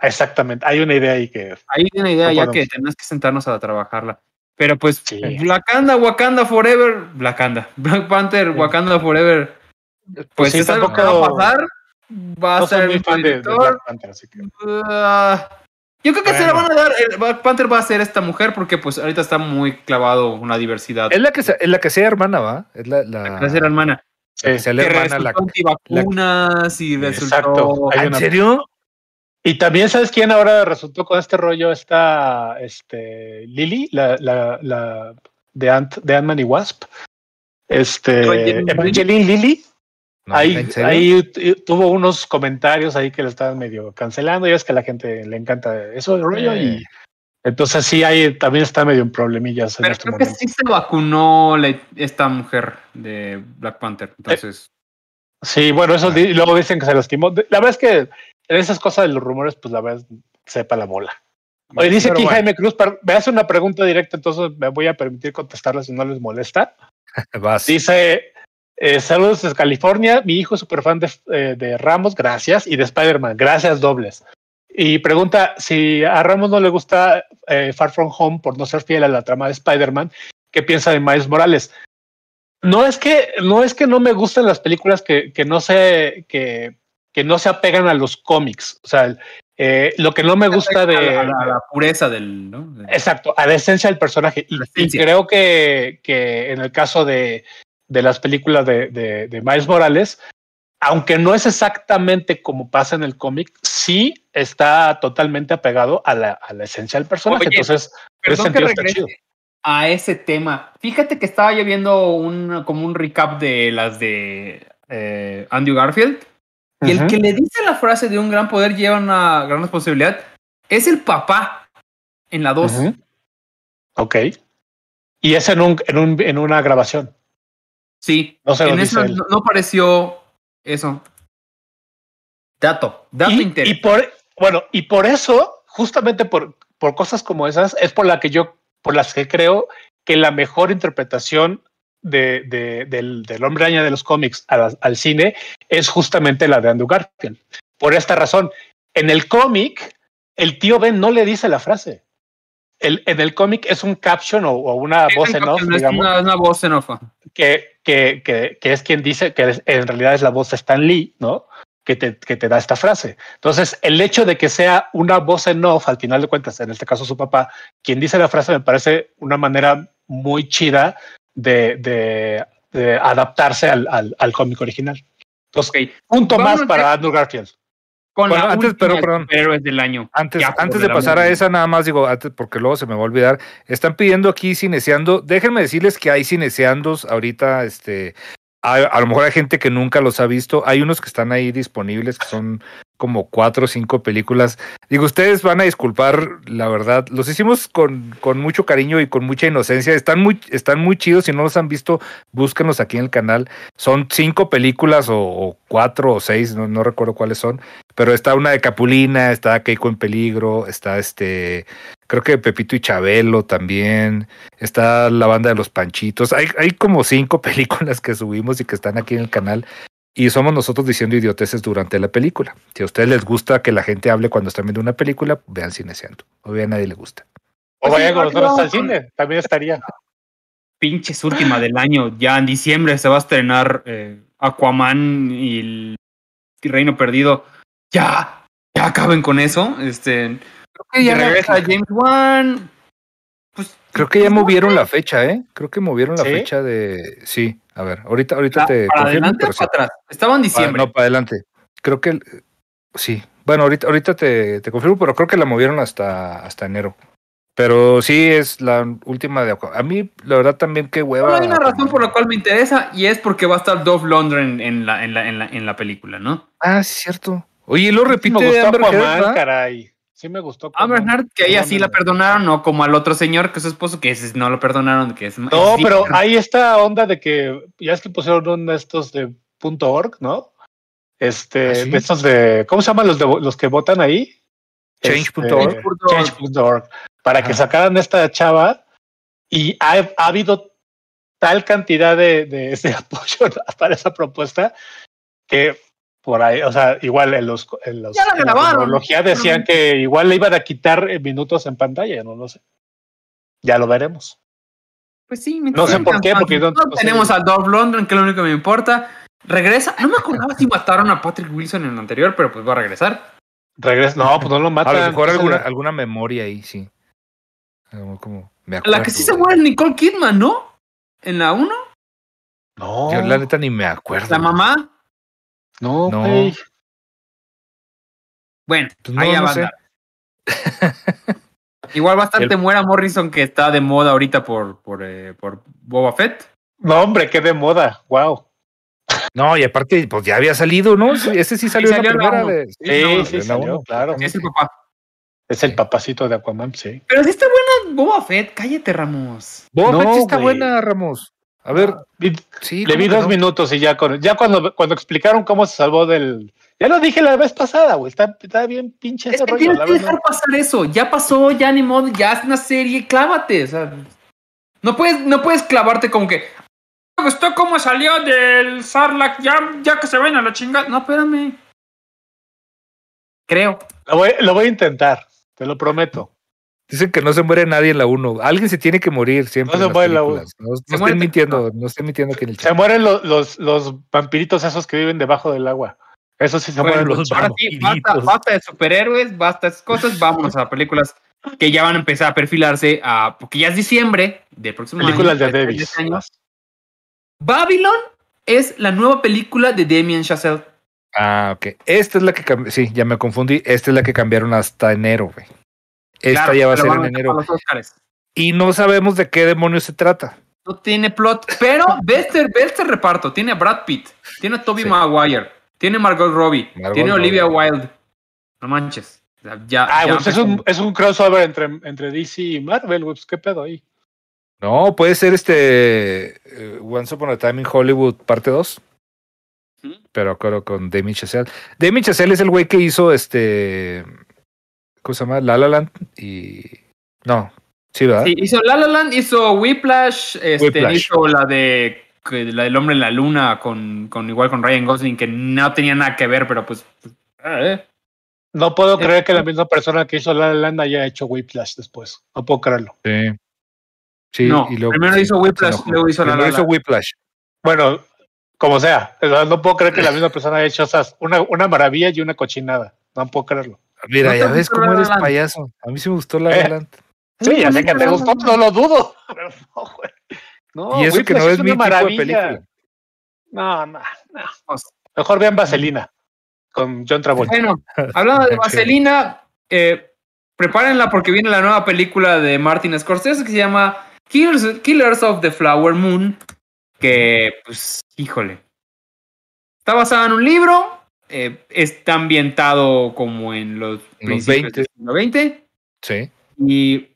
Exactamente, hay una idea ahí que Hay una idea No ya podemos. que tenemos que sentarnos a trabajarla. Pero pues, Sí. Wakanda, Wakanda Forever, Wakanda, Black Panther, Sí. Wakanda Forever. Pues sí, es algo que va a pasar. Va a no ser soy muy fan de, de. Black Panther, así que Ah, yo creo que se la Bueno. van a dar. El Black Panther va a ser esta mujer porque pues ahorita está muy clavado una diversidad. Es la que, se- es la que sea hermana, ¿va? Es la, la, Va a ser hermana. la que sí. sea la que hermana. La, resultó antivacunas y resultó. Exacto. Hay ¿Ah, ¿En serio? Y también, ¿sabes quién ahora resultó con este rollo? Esta este, Lily, la, la, la de Ant, de Ant-Man y Wasp. Este, Evangeline Lily. No, ahí ahí t- tuvo unos comentarios ahí que le estaban medio cancelando. Y es que a la gente le encanta eso el rollo. Eh. Y entonces sí, ahí también está medio en problemillas en Pero este creo que momento. sí se vacunó la- esta mujer de Black Panther. Entonces, Sí, bueno, eso Ah. di- luego dicen que se lastimó. De- La verdad es que en esas cosas de los rumores, pues la verdad, sepa la bola. Oye, dice aquí bueno. Jaime Cruz, me hace una pregunta directa, entonces me voy a permitir contestarla si no les molesta. Vas. Dice, eh, saludos desde California, mi hijo es súper fan de, eh, de Ramos, gracias, y de Spider-Man, gracias dobles. Y pregunta si a Ramos no le gusta eh, Far From Home por no ser fiel a la trama de Spider-Man, ¿qué piensa de Miles Morales? No es que no, es que no me gusten las películas que, que no se que, que no se apegan a los cómics. O sea, eh, lo que no me gusta de, a la, a pureza del. Exacto, a la esencia del personaje. Y, y creo que, que en el caso de, de las películas de, de, de Miles Morales, aunque no es exactamente como pasa en el cómic, sí está totalmente apegado a la, a la esencia del personaje. Oye, Entonces, en ese Perdón que está chido. a ese tema. Fíjate que estaba yo viendo un, como un recap de las de eh, Andrew Garfield. Y el que le dice la frase de un gran poder lleva una gran responsabilidad es el papá en la 2. Ujú. Ok. Y es en, un, en, un, en una grabación. Sí. No se en él. no, no apareció Eso. Dato, dato y, interesante. y por, bueno, y por eso, justamente por, por cosas como esas, es por la que yo, por las que creo que la mejor interpretación de, de- del, del hombre araña de los cómics al, al cine es justamente la de Andrew Garfield. Por esta razón, en el cómic, el tío Ben no le dice la frase. El, en el cómic es un caption o, o una voz en off, digamos, una, una voz en off. que, que, que, que es quien dice que en realidad es la voz de Stan Lee, ¿no? Que te, que te da esta frase. Entonces, el hecho de que sea una voz en off, al final de cuentas, en este caso su papá, quien dice la frase, me parece una manera muy chida de, de, de adaptarse al, al, al cómic original. Entonces, Ok, punto Vámonos más para Andrew Garfield. Con Bueno, la antes, pero, perdón. superhéroes del año. Antes, antes de pasar a esa, nada más digo, antes, porque luego se me va a olvidar. Están pidiendo aquí cineseando. Déjenme decirles que hay cineseandos ahorita, este. A, a lo mejor hay gente que nunca los ha visto. Hay unos que están ahí disponibles, que son como cuatro o cinco películas. Digo, ustedes van a disculpar, la verdad. Los hicimos con, con mucho cariño y con mucha inocencia. Están muy, están muy chidos. Si no los han visto, búsquenlos aquí en el canal. Son cinco películas o, o cuatro o seis, no, no recuerdo cuáles son. Pero está una de Capulina, está Keiko en peligro, está este, creo que Pepito y Chabelo también, está la banda de los Panchitos. Hay, hay como cinco películas que subimos y que están aquí en el canal. Y somos nosotros diciendo idioteces durante la película. Si a ustedes les gusta que la gente hable cuando están viendo una película, vean Cineseando. O a nadie le gusta. O vayan con nosotros no, al cine, también estaría. Pinches última del año. Ya en diciembre se va a estrenar eh, Aquaman y el Reino Perdido. Ya, ya acaben con eso. Este, ya regresa James Wan. Pues Creo que ya movieron la fecha, ¿eh? Creo que movieron la ¿Sí? fecha de. Sí, a ver, ahorita, ahorita ¿Para, te para confirmo, adelante pero o sí. para atrás? Estaba en diciembre. no, para adelante. Creo que el- sí. Bueno, ahorita, ahorita te, te confirmo, pero creo que la movieron hasta, hasta enero. Pero sí es la última de A mí, la verdad, también qué hueva. Solo hay una razón por la cual me interesa y es porque va a estar Dove London en, en la, en, la, en, la, en la película, ¿no? Ah, sí, cierto. Oye, y lo repite me gustó Amber Aquaman, caray. Sí me gustó. Amber Aquaman. Heard, que ella sí la perdonaron, no como al otro señor que es su esposo, que ese no lo perdonaron, que es No, pero hay esta onda de que ya es que pusieron uno de estos de .org, ¿no? Este, ¿Ah, sí? de estos de, ¿cómo se llaman los de los que votan ahí? Change.org. Este, Change.org. Para que sacaran esta chava y ha, ha habido tal cantidad de, de, de apoyo para esa propuesta que por ahí, o sea, igual en los, en los Ya la en la grabaron. cronología decían que igual le iban a quitar eh, minutos en pantalla, no lo sé. Ya lo veremos. Pues sí, No sé por qué, porque no- no no sé. tenemos a Dove London, que es lo único que me importa. Regresa. No me acordaba si mataron a Patrick Wilson en el anterior, pero pues va a regresar. Regresa, no, pues no lo A matan. lo mejor alguna, alguna memoria ahí, sí. Como, como me A la que sí se muere es Nicole Kidman, ¿no? En la 1, No, Yo la neta ni me acuerdo. la mamá. No, No. güey. Bueno, Pues no, ahí no sé. Igual bastante El- muera Morrison, que está de moda ahorita por, por, eh, por Boba Fett. No, hombre, qué de moda. Wow. No, y aparte, pues ya había salido, ¿no? Sí, ese sí salió, salió en en la primera de. Sí, no, sí, salió, uno. claro. Es el papá. Es el papacito de Aquaman, sí. Pero sí está buena Boba Fett. Cállate, Ramos. Boba No, Fett sí está buena, Ramos. A ver, sí. le ¿cómo vi que dos no? minutos y ya con, ya cuando, cuando explicaron cómo se salvó del. Ya lo dije la vez pasada, güey. Está, está bien pinche Es ese que rollo. tienes la que dejar pasar eso. Ya pasó, ya ni modo, ya es una serie, clávate. O sea, no puedes, no puedes clavarte como que. Me gustó cómo salió del Sarlacc, ya, ya que se vayan a la chingada. No, espérame. Creo. Lo voy, lo voy a intentar, te lo prometo. Dicen que no se muere nadie en la 1. Alguien se tiene que morir siempre. No se en las muere en la películas. No, no Se muere estén mintiendo, no estén mintiendo aquí en el Se chat. mueren los, los, los vampiritos esos que viven debajo del agua. Eso sí se Bueno, mueren. los ahora sí, basta, vampiritos. basta de superhéroes, basta de esas cosas. Vámonos a películas que ya van a empezar a perfilarse a. Porque ya es diciembre del próximo Películas año. de este Davis. Babylon es la nueva película de Damien Chazelle. Ah, ok. Esta es la que Sí, ya me confundí. Esta es la que cambiaron hasta enero, güey. Esta Claro, ya va a ser en enero. Y no sabemos de qué demonios se trata. No tiene plot, pero ve este, ve este reparto. Tiene a Brad Pitt, tiene a Toby Sí. Maguire, tiene a Margot Robbie, Margot tiene a Olivia Robbie. Wilde. No manches. Ya, Ah, ya pues es un, es un crossover entre, entre DC y Marvel, güey. Pues qué pedo ahí. No, puede ser este eh, Once Upon a Time in Hollywood parte 2. pero acuerdo con Damien Chazelle. Damien Chazelle es el güey que hizo este. ¿Cómo se llama? La La Land y. No, sí, ¿verdad? Sí, hizo La La Land, hizo Whiplash, este, Whiplash. hizo la de la del hombre en la luna con, con igual con Ryan Gosling, que no tenía nada que ver, pero pues. ah, eh. No puedo Eh, creer que la misma persona que hizo La La Land haya hecho Whiplash después. No puedo creerlo. Sí. Sí, No, y luego, primero sí, hizo Whiplash, luego hizo La Primero La hizo Land. Whiplash. Bueno, como sea, no puedo creer que la misma persona haya hecho esas, una, una maravilla y una cochinada. No puedo creerlo. Mira, ¿No te ya ves cómo eres Land? payaso. A mí sí me gustó La Eh, Land. Sí, ya sé que te gustó, no lo dudo. Pero no, güey. No, y eso que Whiplash no es mi tipo de película. No, no, no. Mejor vean Vaselina con John Travolta. Bueno, hablando de. Vaselina, eh, prepárenla porque viene la nueva película de Martin Scorsese que se llama Killers, Killers of the Flower Moon. Que, pues, híjole. Está basada en un libro. Eh, está ambientado como en los En los principios 20. del siglo XX. Sí. Y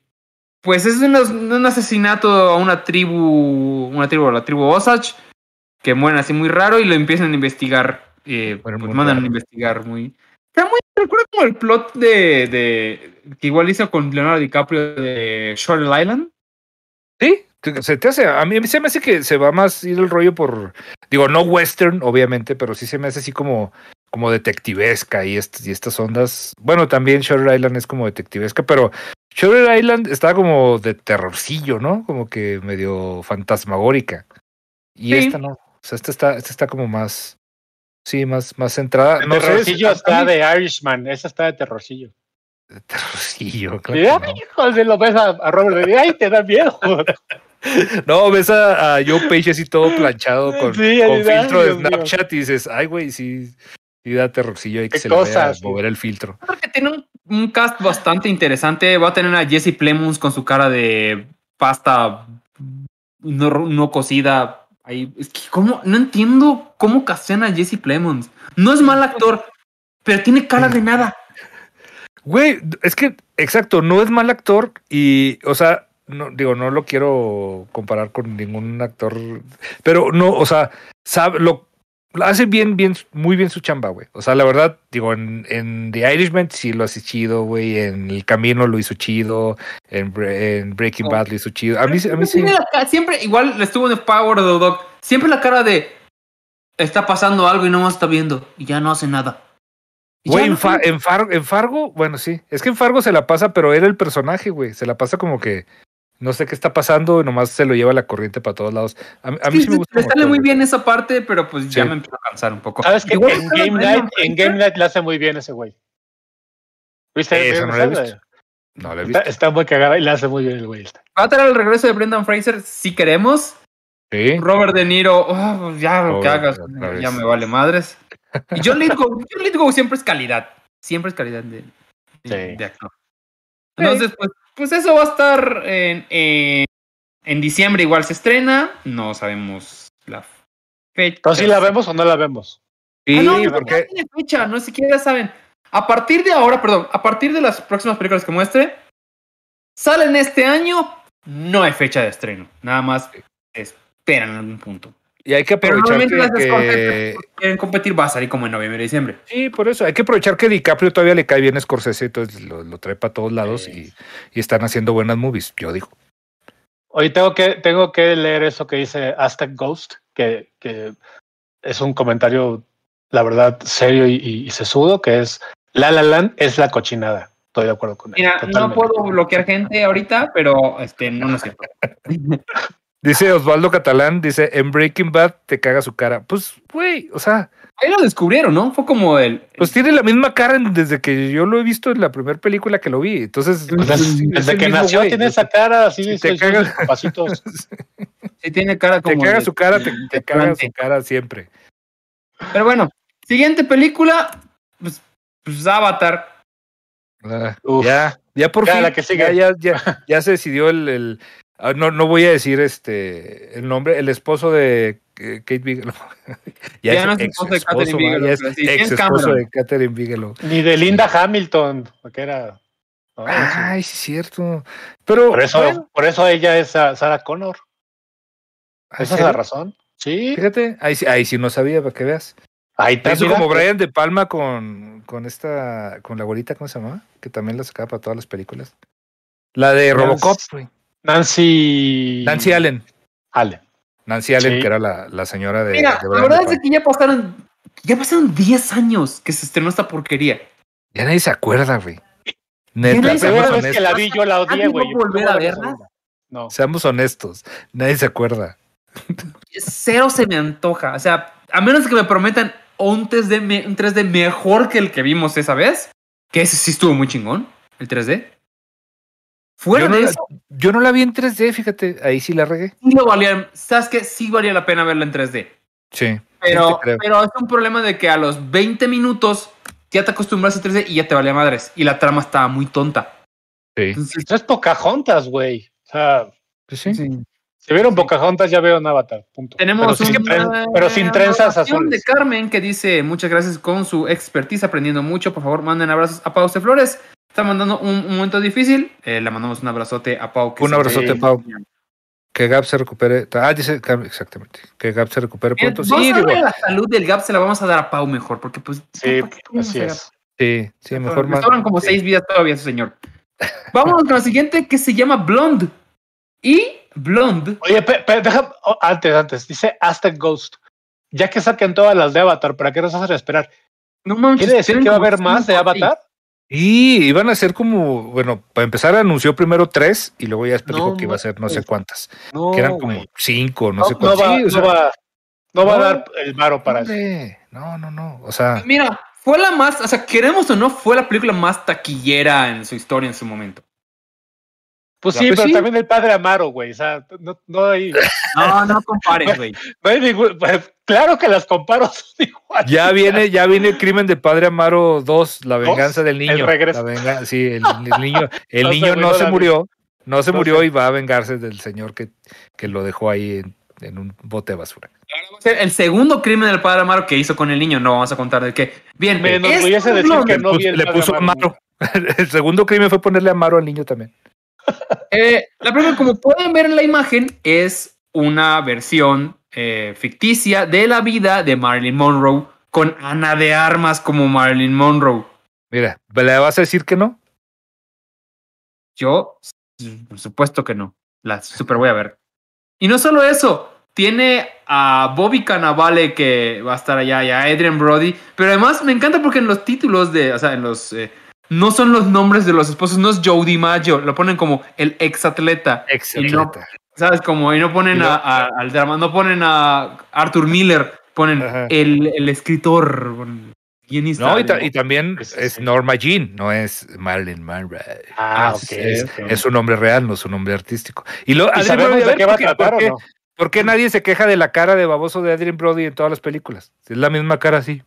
pues es un, un asesinato a una tribu, una tribu, la tribu Osage, que mueren así muy raro y lo empiezan a investigar. eh, Mueren pues mandan a investigar muy. Está muy. Recuerda como el plot de, de. que igual hizo con Leonardo DiCaprio de Short Island. Sí, se te hace, a mí se me hace que se va más ir el rollo por, digo, no western, obviamente, pero sí se me hace así como, como detectivesca y, est- y estas ondas. Bueno, también Shutter Island es como detectivesca, pero Shutter Island está como de terrorcillo, ¿no? Como que medio fantasmagórica. Y Sí. esta no, o sea, esta está, esta está como más, sí, más, más centrada. El No terrorcillo está de Irishman, esa está de terrorcillo. de terrorcillo, claro Y, ay, no. hijo, si lo ves a, a Robert, y, ay, te da miedo. No, ves a, a Joe Page así todo planchado con, Sí, con filtro de Dios. Snapchat y dices, ay, güey, sí, sí da terrorcillo y que se le vaya a cosas, mover el filtro. Creo que tiene un, un cast bastante interesante. Va a tener a Jesse Plemons con su cara de pasta no, no cocida. Ahí. Es que, ¿cómo? No entiendo cómo castean a Jesse Plemons. No es mal actor, pero tiene cara de nada. Güey, es que, exacto, no es mal actor y, o sea, no, digo, no lo quiero comparar con ningún actor, pero no, o sea, sabe, lo, lo hace bien, bien, muy bien su chamba, güey. O sea, la verdad, digo, en, en The Irishman sí lo hace chido, güey, en El Camino lo hizo chido, en, Bre- en Breaking Oh. Bad lo hizo chido. A mí, a mí sí. Siempre, igual estuvo en el Power of the Dog. Siempre la cara de está pasando algo y no más está viendo y ya no hace nada. Güey, no en, Fa- en Fargo, en Fargo, bueno, sí. Es que en Fargo se la pasa, pero era el personaje, güey. Se la pasa como que no sé qué está pasando nomás se lo lleva la corriente para todos lados. A, mí- a mí Sí, sí, me gusta. le sale muy bien esa parte, pero pues ya me empezó a cansar un poco. ¿Sabes qué? Igual En está Game, Night, en Fraser. Game Night le hace muy bien ese güey. ¿Viste? Eso no lo he visto. No lo he Está, visto. está muy cagada y le hace muy bien el güey. Va a tener el regreso de Brendan Fraser si queremos. Sí. Robert De Niro, oh, pues ya lo que Oh, hagas, otra vez. ya me vale madres. Y John Lithgow, John Lithgow siempre es calidad. Siempre es calidad de, de- Sí. de actor. Entonces, pues, pues eso va a estar en, en, en diciembre, igual se estrena. No sabemos la fecha. Entonces, ¿sí la vemos o no la vemos? Sí, Ah, no, no, porque no tiene fecha, no siquiera saben. A partir de ahora, perdón, a partir de las próximas películas que muestre, salen este año, no hay fecha de estreno. Nada más esperan en algún punto. Y hay que aprovechar que, que- quieren competir, va a salir como en noviembre y diciembre. Sí, por eso. Hay que aprovechar que DiCaprio todavía le cae bien a Scorsese, entonces lo, lo trae para todos lados Sí. y, y están haciendo buenas movies, yo digo. Hoy tengo que, tengo que leer eso que dice Aztec Ghost, que, que es un comentario, la verdad, serio y, y, y sesudo, que es La La Land es la cochinada. Estoy de acuerdo con él. Mira, no puedo bloquear gente ahorita, pero este, no, no es cierto. Dice Osvaldo Catalán, dice, en Breaking Bad te caga su cara. Pues, güey, o sea, Ahí lo descubrieron, ¿no? Fue como el. pues tiene la misma cara desde que yo lo he visto en la primera película que lo vi. Entonces, Pues desde, que nació tiene esa cara así, Si te estoy- cagas- con pasitos. Sí, tiene cara Te como. caga de- su cara, te, te de caga su cara siempre. Pero bueno, siguiente película, pues, pues Avatar. Ah, Uf. ya, ya por Ya, fin. la que sigue. Ya, ya, ya, ya se decidió el. el- no, no voy a decir este el nombre, el esposo de eh, Kate Bigelow. Ya no es esposo de Catherine. Bigelow, ya es pero sí, ex esposo Cameron. de Catherine Bigelow. Ni de Linda Hamilton, que era. no, Ay, sí, es cierto. Pero. por, eso, bueno, por eso ella es a Sarah Connor. ¿en Esa es la razón. Sí. Fíjate, ahí, sí- ahí sí no sabía, para que veas. Ahí está. Eso mira. como Brian De Palma con, con esta, con la abuelita, ¿cómo se llama? Que también la sacaba para todas las películas. La de Robocop, güey. Nancy. Nancy Allen. Allen. Nancy Allen, Sí. que era la, la señora de. Mira, de la verdad es que ya pasaron, ya pasaron 10 años que se estrenó esta porquería. Ya nadie se acuerda, güey. Neta, nadie La primera vez que honestos. la vi, yo la odié, ¿Alguien va güey. a volver No a verla? No. Seamos honestos. Nadie se acuerda. Cero se me antoja. O sea, a menos que me prometan un 3D, me- un 3D mejor que el que vimos esa vez, que ese sí estuvo muy chingón, el 3D. Fuera Yo no, de la, eso, yo no la vi en 3D, fíjate. Ahí sí la regué. sí lo valía, ¿sabes qué? Sí valía la pena verla en 3D. Sí. Pero, Sí pero es un problema de que a los 20 minutos ya te acostumbras a 3D y ya te valía madres. Y la trama estaba muy tonta. Sí. Entonces, Eso es Pocahontas, güey. O sea, Pues sí. sí. si vieron Pocahontas, ya veo un Avatar. Punto. Tenemos pero sin, una tren- pero sin trenzas donación de azules. Carmen que dice muchas gracias con su expertise aprendiendo mucho. Por favor, manden abrazos a Pau C. Flores. Está mandando un, un momento difícil. Eh, le mandamos un abrazote a Pau. que Un abrazote, Pau. Que Gab se recupere. Ah, dice Gab, exactamente. Que Gab se recupere pronto. vamos Sí, a digo. la salud del Gap se la vamos a dar a Pau mejor, porque pues... Sí, ¿para qué queremos así a es. Sí, sí, mejor más. sobran como sí. seis vidas todavía a ese señor. Vámonos con la siguiente que se llama Blonde. Y Blonde, Oye, pe- pe- deja, oh, antes, antes, dice Aztec Ghost. Ya que saquen todas las de Avatar, ¿para qué nos hacen esperar? no manches. ¿Quiere decir que va a haber más de. Avatar? Y iban a ser como, bueno, para empezar anunció primero tres y luego ya después No dijo que iba a ser no sé cuántas. No, que eran como cinco, no, no, sé no cuántas. va, Sí, o sea, no va, no va a dar el varo para eso. hombre, no, no, no. O sea, Mira, fue la más, o sea, queremos o no, fue la película más taquillera en su historia en su momento. Pues sí, pues pero sí. también el padre Amaro, güey. O sea, no, no hay, No, no compares, güey. no hay ningún. pues, claro que las comparo son iguales. ya viene, ya viene el crimen de Padre Amaro 2, la venganza del El niño. regreso. La venga- sí, el, el niño, el No niño güey, no se murió, no se No murió sé. y va a vengarse del señor que, que lo dejó ahí en, en un bote de basura. El segundo crimen del padre Amaro que hizo con el niño, no vamos a contar de qué. Bien, Me enorgullece decir que no vi el le puso Amaro. Amaro. El segundo crimen fue ponerle Amaro al niño también. eh, la película, como pueden ver en la imagen, es una versión eh, ficticia de la vida de Marilyn Monroe con Ana de Armas como Marilyn Monroe. Mira, ¿le vas a decir que no? Yo, por supuesto que no. La super voy a ver. Y no solo eso, tiene a Bobby Cannavale que va a estar allá y a Adrian Brody. Pero además me encanta porque en los títulos de, o sea, en los. eh, no son los nombres de los esposos, no es Joe DiMaggio, lo ponen como el ex atleta. Excelente. ¿Sabes? Como, y no ponen a- a- al drama, no ponen a Arthur Miller, ponen el, el escritor, guionista. No, y, ta- de- y también es. Norma Jean, no es Marilyn Monroe. Ah, Ah, Es, ok. es un nombre real, no es un nombre artístico. Y, lo, ¿Y Adrien sabemos Brody, a de ver, qué va a ¿por qué- tratar por o qué- no? ¿Por qué nadie se queja de la cara de baboso de Adrien Brody en todas las películas? Es la misma cara así.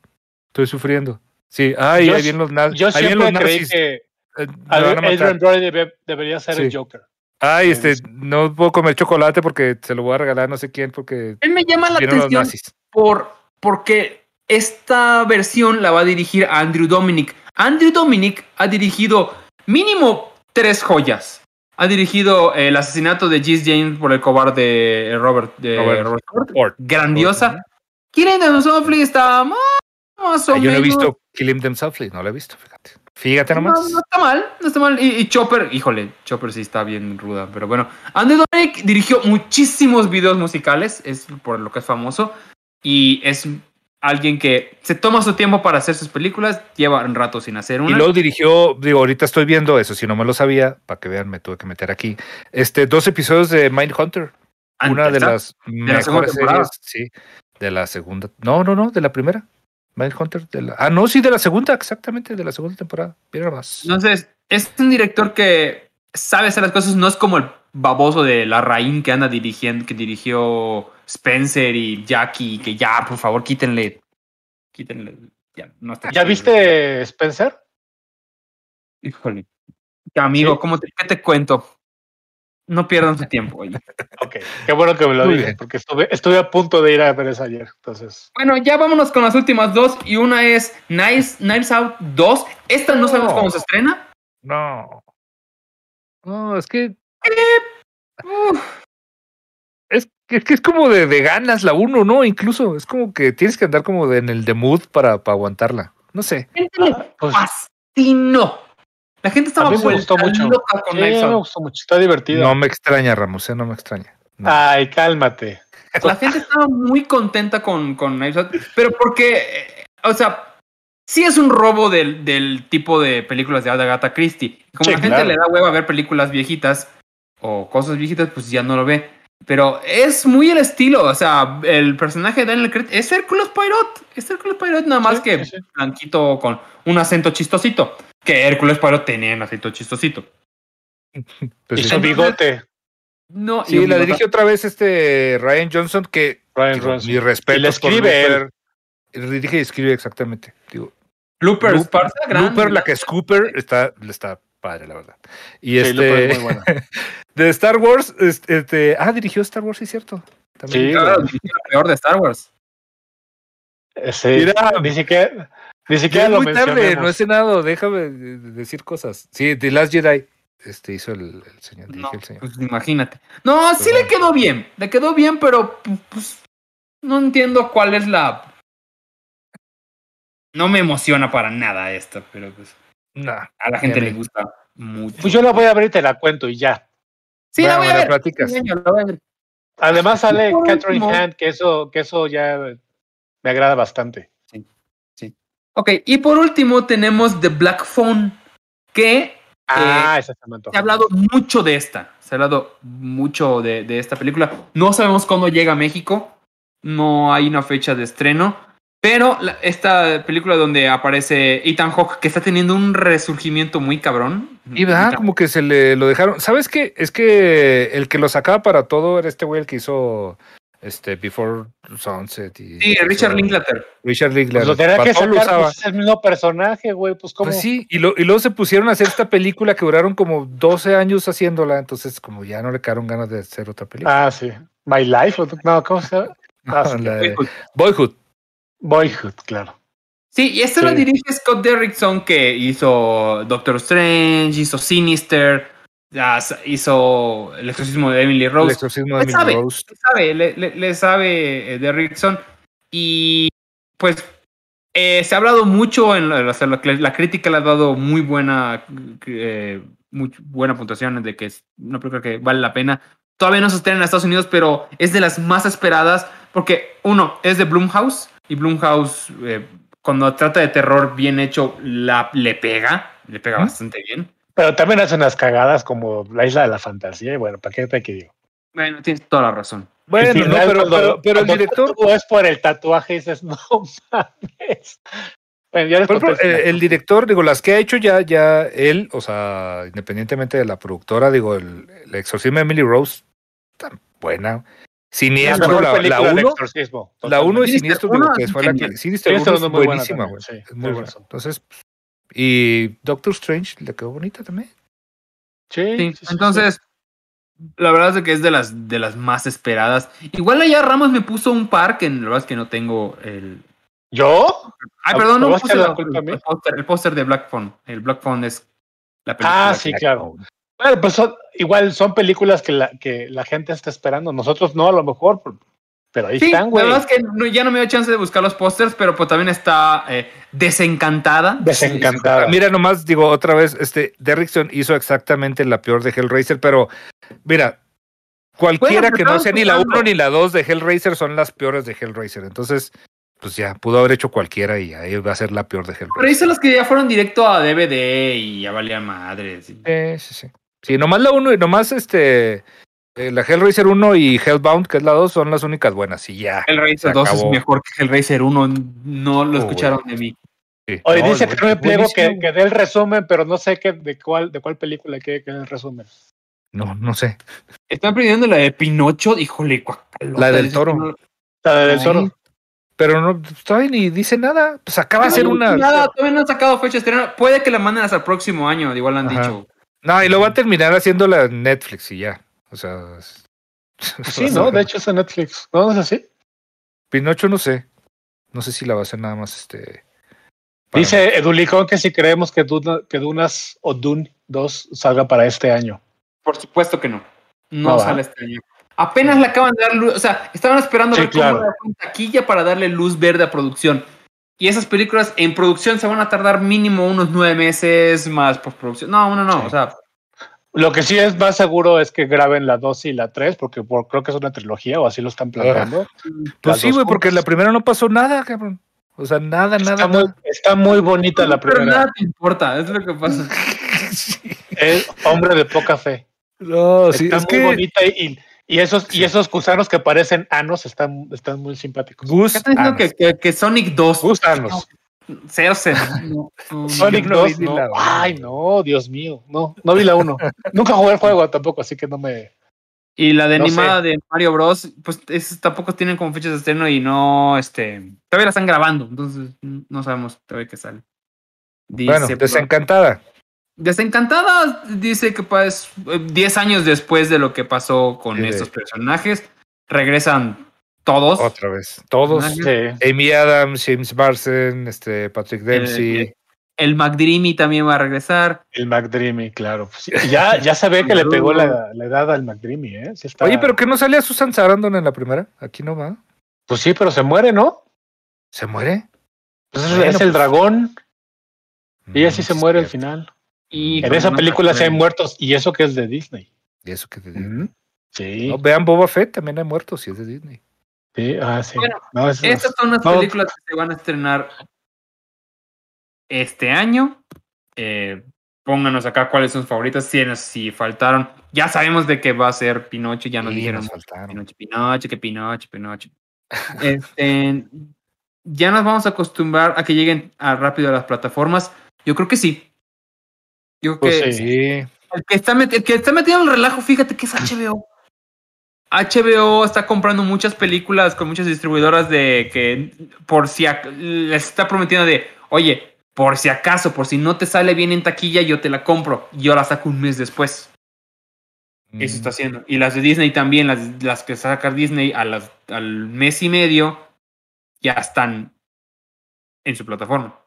Estoy sufriendo. Sí, ay, Yo ahí vienen los, na- Yo ahí vienen los siempre creí nazis. que eh, me van a matar. Adrian Brody debe- debería ser el. Joker. Ay, este, Sí. no puedo comer chocolate porque se lo voy a regalar a no sé quién porque Él me llama la atención por, porque esta versión la va a dirigir Andrew Dominic. Andrew Dominic ha dirigido mínimo tres joyas. Ha dirigido el asesinato de Gis James por el cobarde Robert, de Robert Robert Ford. Ford. Grandiosa. Killing Them Softly está más, más o Ah, yo no he menos. visto Kill Them Softly, no lo he visto, fíjate. Fíjate No, nomás. no está mal, no está mal. Y, y Chopper, híjole, Chopper sí está bien ruda. Pero bueno, Andrew Dominic dirigió muchísimos videos musicales, es por lo que es famoso. Y es alguien que se toma su tiempo para hacer sus películas, lleva un rato sin hacer una. Y luego dirigió, digo, ahorita estoy viendo eso, si no me lo sabía, para que vean, me tuve que meter aquí. Este, dos episodios de Mindhunter, una de las mejores series, sí, de la segunda. No, no, no, de la primera. Mindhunter, de la. Ah, no, sí, de la segunda, exactamente, de la segunda temporada. Mira más. Entonces, es un director que sabe hacer las cosas, no es como el baboso de la Raín que anda dirigiendo, que dirigió Spencer y Jackie, que ya, por favor, quítenle. Quítenle. Ya, no está ¿Ya viste Spencer? Híjole. Amigo, Sí. ¿cómo te, ¿qué te cuento? No pierdan su tiempo. oye. Ok, qué bueno que me lo bien. porque estuve, estuve a punto de ir a ver esa ayer. Entonces, Bueno, ya vámonos con las últimas dos. Y una es Knives, Knives Out 2. Esta no sabemos cómo se estrena. No. No, es que Es que es como de, de ganas la uno, ¿no? Incluso es como que tienes que andar como de- en el de mood para, para aguantarla. No sé. Le Pues, fascinó. La gente estaba A mí me gustó mucho. loca con sí, me gustó mucho. Está divertido. No me extraña, Ramos, ¿eh? no me extraña. No. Ay, cálmate. La gente estaba muy contenta con, con Knives Out, pero porque, eh, o sea, sí es un robo del, del tipo de películas de Agatha Christie. Como Sí, la gente claro. le da hueva a ver películas viejitas o cosas viejitas, pues ya no lo ve. Pero es muy el estilo, o sea, el personaje de Daniel Craig es Hércules Poirot, es Hércules Poirot nada más Sí, que sí, blanquito con un acento chistosito, que Hércules Poirot tenía un acento chistosito. Pues y sí. su bigote, No, y Sí, la bigote- dirigió otra vez este Ryan Johnson, que Ryan Johnson. mi respeto. Y le escribe él. Dirige y escribe exactamente. Digo, Looper, Looper, Looper, la que es Cooper, está, está padre, la verdad. Y Sí, este, es muy buena. de Star Wars, este, este- ah, dirigió Star Wars, sí, cierto. También. Sí, Claro, dirigió la peor de Star Wars. Eh, sí, Mira. ni siquiera, ni siquiera es lo muy tarde, no he cenado, déjame decir cosas. Sí, The Last Jedi, este hizo el, el señor, No, el señor. pues imagínate. No, sí Pues le bueno. quedó bien. Le quedó bien, pero pu- pues no entiendo cuál es la. No me emociona para nada esto, pero pues Nah, a la gente le gusta mucho. Pues yo la voy a ver y te la cuento y ya. sí, la voy a ver. platicas. Sí, la voy a ver. Además sale Catherine último- Hand, que eso, que eso ya me agrada bastante. Ok, y por último tenemos The Black Phone, que Ah, esa se me antoja. se ha hablado mucho de esta. Se ha hablado mucho de, de esta película. No sabemos cuándo llega a México. No hay una fecha de estreno. Pero la- esta película donde aparece Ethan Hawke, que está teniendo un resurgimiento muy cabrón. Y Ethan- como que se le lo dejaron. ¿Sabes qué? Es que el que lo sacaba para todo era este güey el que hizo este Before Sunset y Sí, Richard Linklater. Richard Pues Linklater. lo tenía que sacar, usaba. pues es el mismo personaje, güey, pues como... Pues sí, y, lo- y luego se pusieron a hacer esta película que duraron como 12 años haciéndola, entonces como ya no le quedaron ganas de hacer otra película. Ah, sí. My Life, no, ¿cómo se llama? ah, sí. La de Boyhood. Boyhood, claro. Sí, y esta la Sí. dirige Scott Derrickson, que hizo Doctor Strange, hizo Sinister, hizo El exorcismo de Emily El Rose. exorcismo de Emily sabe, Rose. le sabe, le, le- le sabe eh, Derrickson. Y pues eh, se ha hablado mucho, en la, o sea, la, la crítica le ha dado muy buena, eh, muy buena puntuación de que es una película que vale la pena. Todavía no se estrena en Estados Unidos, pero es de las más esperadas porque uno es de Blumhouse y Blumhouse eh, cuando trata de terror bien hecho la, le pega, le pega bastante bien. Pero también hace unas cagadas como La Isla de la Fantasía, y bueno, ¿para qué te digo? Bueno, tienes toda la razón. Bueno, no, pero, cuando- pero, pero el director, Tú es por el tatuaje y dices, no mames. Bueno, ya ejemplo, eh, el director, digo, las que ha hecho ya, ya él, o sea, independientemente de la productora, digo, el, el exorcismo de Emily Rose, tan buena. Siniestro, la, la uno, exorcismo. la uno y Siniestro, uno digo, que es fue la que, Sinister Sinister uno es muy buenísima, güey. sí, es muy buena. Entonces, y Doctor Strange le quedó bonita también. Sí, Sí, sí, sí, sí. entonces, la verdad es que es de las, de las más esperadas. Igual allá Ramos me puso un par que la verdad es que no tengo el... ¿Yo? Ay, ¿Me perdón, no puse la el póster- el póster de Black Phone. El Black Phone es la película. Ah, sí, claro. Bueno, pues son, igual son películas que la, que la gente está esperando. Nosotros no, a lo mejor, pero- pero ahí Sí, están, la güey. verdad es que no- ya no me dio chance de buscar los pósters, pero pues también está eh, desencantada. Desencantada. Mira, nomás digo otra vez, este Derrickson hizo exactamente la peor de Hellraiser, pero mira, cualquiera Bueno, que pero no sea ni la estamos 1 ni la 2 de Hellraiser son las peores de Hellraiser. Entonces, pues ya, pudo haber hecho cualquiera y ahí va a ser la peor de Pero Hellraiser. hizo los que ya fueron directo a DVD y ya valían madres. sí. Sí, sí, sí. Nomás la 1 y nomás este, eh, la Hellraiser 1 y Hellbound, que es la 2, son las únicas buenas y ya. Hellraiser Se 2 es acabó. mejor que Hellraiser 1. No lo escucharon de mí. Sí. Hoy No, dice que no me pliego que, que dé el resumen, pero no sé qué, de cuál de cuál película quiere que dé el resumen. No, no sé. Están pidiendo la de Pinocho. Híjole, guacalota, La del toro. que La del Ay. Zorro. Pero no, todavía ni dice nada. Pues acaba de No, ser una. Nada, todavía no han sacado fecha de estreno. Puede que la manden hasta el próximo año, igual han Ajá. dicho. No, y lo va a terminar haciéndola en Netflix y ya. O sea. es- Sí, ¿no? De hecho es en Netflix. ¿No, ¿No es así? Pinocho no sé. No sé si la va a hacer nada más este. Dice Edulicón que si creemos que, Duna- que Dunas o Dune 2 salga para este año. Por supuesto que no. No sale este año. Apenas le acaban de dar luz, o sea, estaban esperando Sí, ver cómo claro. con taquilla para darle luz verde a producción. Y esas películas en producción se van a tardar mínimo unos nueve meses más postproducción. No, no, no, Sí. o sea, Lo que sí es más seguro es que graben la 2 y la 3, porque por- creo que es una trilogía o así lo están planteando. Pues Las sí, güey, porque en la primera no pasó nada, cabrón. O sea, nada, nada. Está muy, nada. está muy bonita la pero primera. nada te importa, es lo que pasa. Es hombre de poca fe. No, sí, está es muy que bonita y, y esos, y esos gusanos que parecen anos están, están muy simpáticos. Gus, ¿Qué están diciendo que, que, que Sonic 2? Gusanos. Cero, cero. No, no, Sonic no vi 2, ni no. la uno. Ay, no, Dios mío. No, no vi la 1. Nunca jugué el juego tampoco, así que no me. Y la de No animada de Mario Bros, pues es- tampoco tienen como fechas de estreno y no, este, todavía la están grabando, entonces no sabemos todavía qué sale. Dice, bueno, desencantada. Desencantada dice que pues 10 años después de lo que pasó con Sí, estos personajes, regresan todos. Otra vez. Todos. Sí. Amy Adams, James Marsden, este, Patrick Dempsey. Eh, El McDreamy también va a regresar. El McDreamy, claro. Pues ya, ya se ve que le pegó la, la edad al McDreamy, ¿eh? Está- Oye, pero que no salía Susan Sarandon en la primera. Aquí no va. Pues sí, pero se muere, ¿no? ¿Se muere? Pues es, Bueno, es el pues- dragón. Ella sí Mm, se muere al final. Y En esa película sí hay muertos, y eso que es de Disney. Y eso que digo. Ujú. Sí, No, vean Boba Fett, también hay muertos, si es de Disney. sí, ah, sí. Bueno, No, es- Estas son las No. películas que se van a estrenar este año. Eh, pónganos acá cuáles son sus favoritas. Si, si faltaron, ya sabemos de que va a ser Pinocho, ya nos Sí, dijeron nos faltaron. Pinocho, Pinocho, que Pinocho, Pinocho. Este, ya nos vamos a acostumbrar a que lleguen a rápido a las plataformas. Yo creo que sí. Yo Pues que sí. El que está, el que está metido en el relajo, fíjate que es HBO. HBO está comprando muchas películas con muchas distribuidoras de que por si les está prometiendo de, oye, por si acaso, por si no te sale bien en taquilla, yo te la compro. y Yo la saco un mes después. Eso está haciendo. Y las de Disney también, las, las que saca Disney a las, al mes y medio, ya están en su plataforma.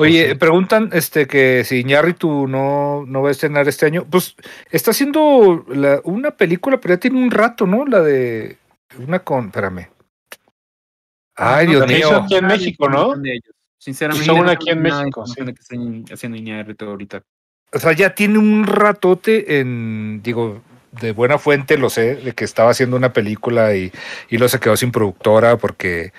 Oye, Pues sí. preguntan este que si Iñárritu no, no va a estrenar este año. Pues está haciendo la- una película, pero ya tiene un rato, ¿no? La de una con. Espérame. Ay, Dios que hizo mío. aquí en México, ¿no? Sinceramente. Hizo una aquí en México, sí. que haciendo Iñárritu ahorita. O sea, ya tiene un ratote en. Digo, de buena fuente lo sé, de que estaba haciendo una película y, y luego se quedó sin productora porque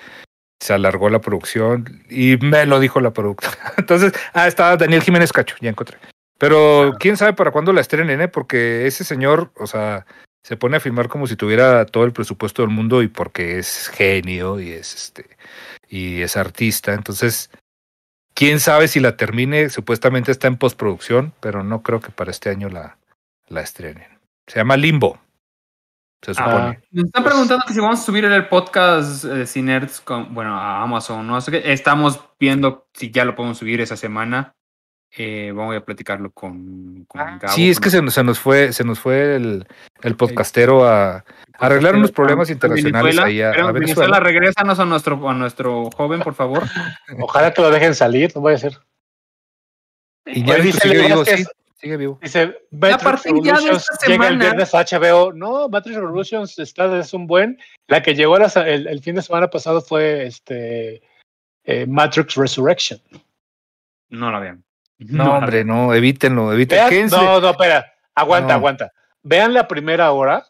se alargó la producción y me lo dijo la productora. Entonces, ah, estaba Daniel Jiménez Cacho, ya encontré. Pero quién sabe para cuándo la estrenen, ¿eh? Porque ese señor, o sea, se pone a filmar como si tuviera todo el presupuesto del mundo y porque es genio y es este y es artista. Entonces, quién sabe si la termine. Supuestamente está en postproducción, pero no creo que para este año la, la estrenen. Se llama Limbo. Se supone. Ah, Nos están preguntando que si vamos a subir el podcast eh, Cinerds con, bueno, a Amazon, no. Estamos viendo si ya lo podemos subir esa semana. Eh, vamos a platicarlo con, con Gabo, Ah, sí, es con que se nos, se nos fue, se nos fue el, el podcastero a, arreglar unos problemas a internacionales Venezuela. ahí a- a Venezuela. Venezuela, regrésanos a nuestro, a nuestro joven, por favor. Ojalá que lo dejen salir, no a ser. y ya dice sí, es- sigue vivo. Dice, Matrix partir ya de llega el viernes a HBO. No, Matrix Revolutions está es un buen. La que llegó a la- el, el fin de semana pasado fue este eh, Matrix Resurrection. No la vean. No, hombre, no, evítenlo, evítenlo. No, no, espera, aguanta, No. aguanta. Vean la primera hora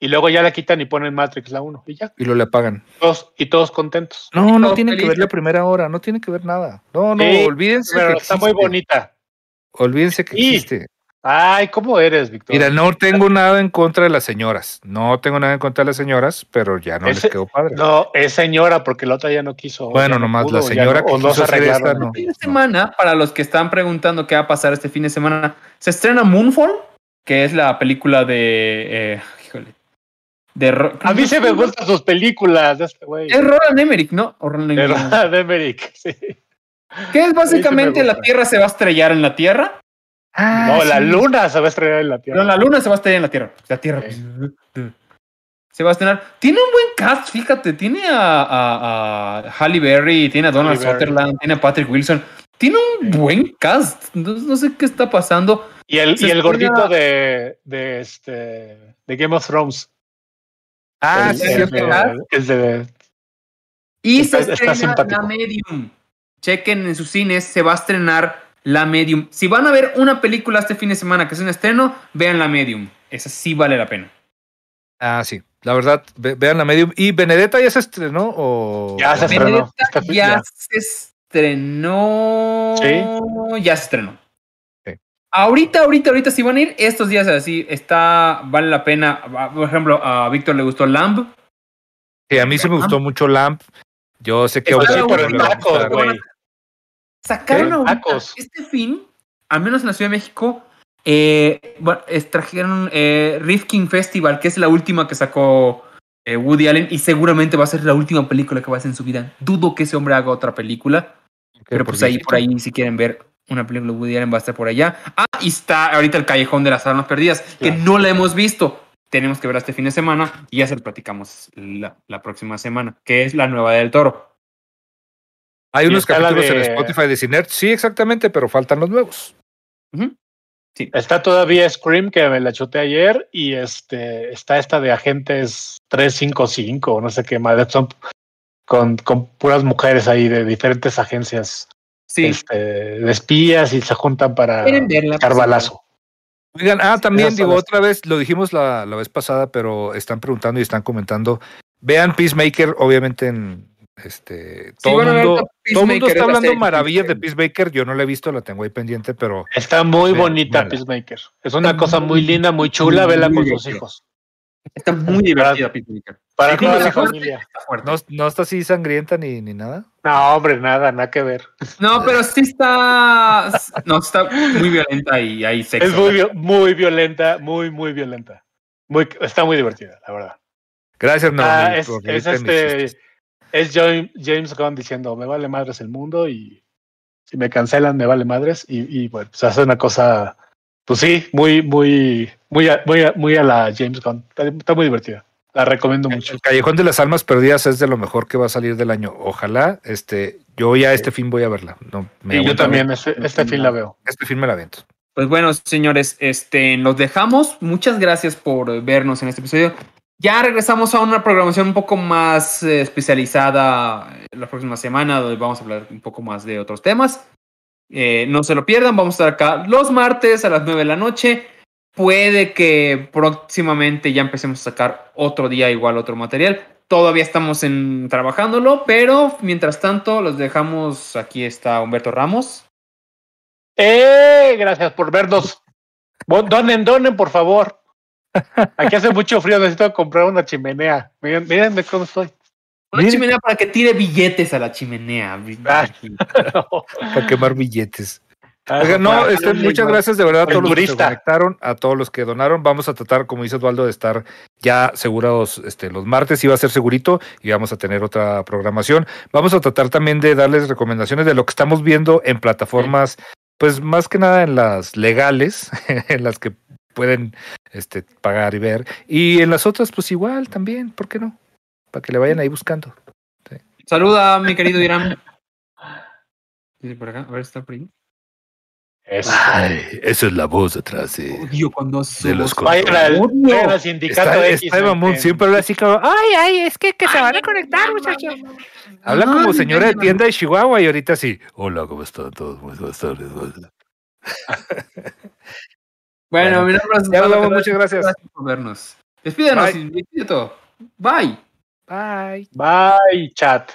y luego ya la quitan y ponen Matrix la 1 y ya, Y lo le pagan. todos, y todos contentos. No, no tiene que ver la primera hora, no tiene que ver nada. No, no, Sí, olvídense. Pero que está muy bonita. Olvídense que Sí. existe. Ay, ¿cómo eres, Víctor? Mira, no tengo nada en contra de las señoras. No tengo nada en contra de las señoras, pero ya no Ese- les quedó padre. No, es señora porque la otra ya no quiso. Bueno, nomás la pudo, señora no- que o no quiso se hacer esta, no. Este fin de semana, para los que están preguntando qué va a pasar este fin de semana, se estrena Moonfall, que es la película de. eh, híjole. De Ro- A mí se me gustan sus películas de este güey. Es Roland Emmerich, ¿no? O Roland De Emmerich. Roland Emmerich, sí. Que es básicamente me la. Tierra se va a estrellar en la Tierra. Ah, No, la luna se va a estrenar en la Tierra. No, la Luna se va a estrellar en la Tierra. La Tierra. Se va a estrenar. Tiene un buen cast, fíjate. Tiene a, a, a Halle Berry, tiene a Donald Halle Berry. Sutherland, tiene a Patrick Wilson. Tiene un Sí. buen cast. No, no sé qué está pasando. Y el, Se y el gordito de, de este de Game of Thrones. Ah, el, sí, el el de- Y se está estrena. La Medium. Chequen en sus cines, se va a estrenar La Medium. Si van a ver una película este fin de semana que es un estreno, vean La Medium. Esa sí vale la pena. Ah, sí. La verdad, ve- vean la medium. ¿Y Benedetta ya se estrenó? O... Ya se estrenó. Benedetta ya ya. se estrenó. Sí. Ya se estrenó. Sí. Ahorita, ahorita, ahorita, si van a ir estos días así, está, vale la pena. Por ejemplo, a Víctor le gustó Lamb. Que a mí sí me gustó mucho Lamp. Yo sé que a tacos, güey. Sacaron Tacos. este fin, al menos en la Ciudad de México, eh, bueno, trajeron eh, Rifkin Festival, que es la última que sacó eh, Woody Allen y seguramente va a ser la última película que va a hacer en su vida. Dudo que ese hombre haga otra película, pero pues ahí por ahí si quieren ver una película de Woody Allen va a estar por allá. Ah, y está ahorita el Callejón de las Almas Perdidas, que Claro. no la hemos visto. Tenemos que ver este fin de semana y ya se lo platicamos la, la próxima semana, que es la nueva del Toro. Hay unos capítulos en de- Spotify de Cinert. Sí, exactamente, pero faltan los nuevos. Está todavía Scream, que me la chuté ayer, y este está esta de agentes 355, no sé qué madre, son con, con puras mujeres ahí de diferentes agencias Sí. este, de espías y se juntan para echar balazo. Oigan, ah, también digo las- otra vez, lo dijimos la, la vez pasada, pero están preguntando y están comentando. Vean Peacemaker, obviamente en este todo mundo, todo el mundo es está la hablando maravillas de. Peacemaker. Yo no la he visto, la tengo ahí pendiente, pero Está muy bonita. Peacemaker. Es una Está cosa muy- muy linda, muy chula, muy vela con sus hijos. Está muy divertida, Peacemaker. Para toda la hijos familia. Está fuerte. no, no está así sangrienta ni, ni nada. No, hombre, nada, nada que ver. No, pero sí está. No, está muy violenta y hay sexo. Es muy, muy violenta, muy, muy violenta. Muy, está muy divertida, la verdad. Gracias, no. Ah, es, es este, es James, James Gunn diciendo, me vale madres el mundo y si me cancelan me vale madres y, y bueno, pues hace una cosa, pues sí, muy, muy, muy, a, muy, a, muy a la James Gunn. Está, está muy divertida. La recomiendo mucho. El Callejón de las Almas Perdidas es de lo mejor que va a salir del año. Ojalá, este, yo ya este fin voy a verla. No, me Y yo también, ver. este, este fin la veo. Este fin me la avento. Pues bueno, señores, este, los dejamos. Muchas gracias por vernos en este episodio. Ya regresamos a una programación un poco más eh, especializada eh, la próxima semana, donde vamos a hablar un poco más de otros temas. Eh, no se lo pierdan, vamos a estar acá los martes a las 9 de la noche. Puede que próximamente ya empecemos a sacar otro día igual otro material. Todavía estamos en trabajándolo, pero mientras tanto los dejamos. Aquí está Humberto Ramos. ¡Eh! Gracias por vernos. Donen, donen, por favor. Aquí hace mucho frío, necesito comprar una chimenea. Miren, miren de cómo estoy. Una Miren. chimenea para que tire billetes a la chimenea. Ah. Para quemar billetes. Ah, Oigan, no, este, muchas gracias de verdad a todos los que se conectaron, a todos los que donaron. Vamos a tratar, como dice Osvaldo, de estar ya asegurados este, los martes, iba a ser segurito y vamos a tener otra programación. Vamos a tratar también de darles recomendaciones de lo que estamos viendo en plataformas, pues más que nada en las legales, en las que pueden este, pagar y ver. Y en las otras, pues igual también, ¿por qué no? Para que le vayan ahí buscando. Saluda, mi querido Irán. Dice por acá, a ver, está por ahí. Eso. esa es la voz atrás Odio cuando de los vayan al sindicato Está, X. está en- mamón, en- siempre habla así como, ay, ay, es que, que se van a conectar, muchachos. Habla como Ay, señora de ay, tienda de Chihuahua y ahorita sí. Hola, ¿cómo están todos? Muy buenas tardes. Bueno, Bueno, mi nombre es ya hablamos, muchas gracias. Gracias por vernos. Despídanos, Bye. Bye. Bye. Bye, chat.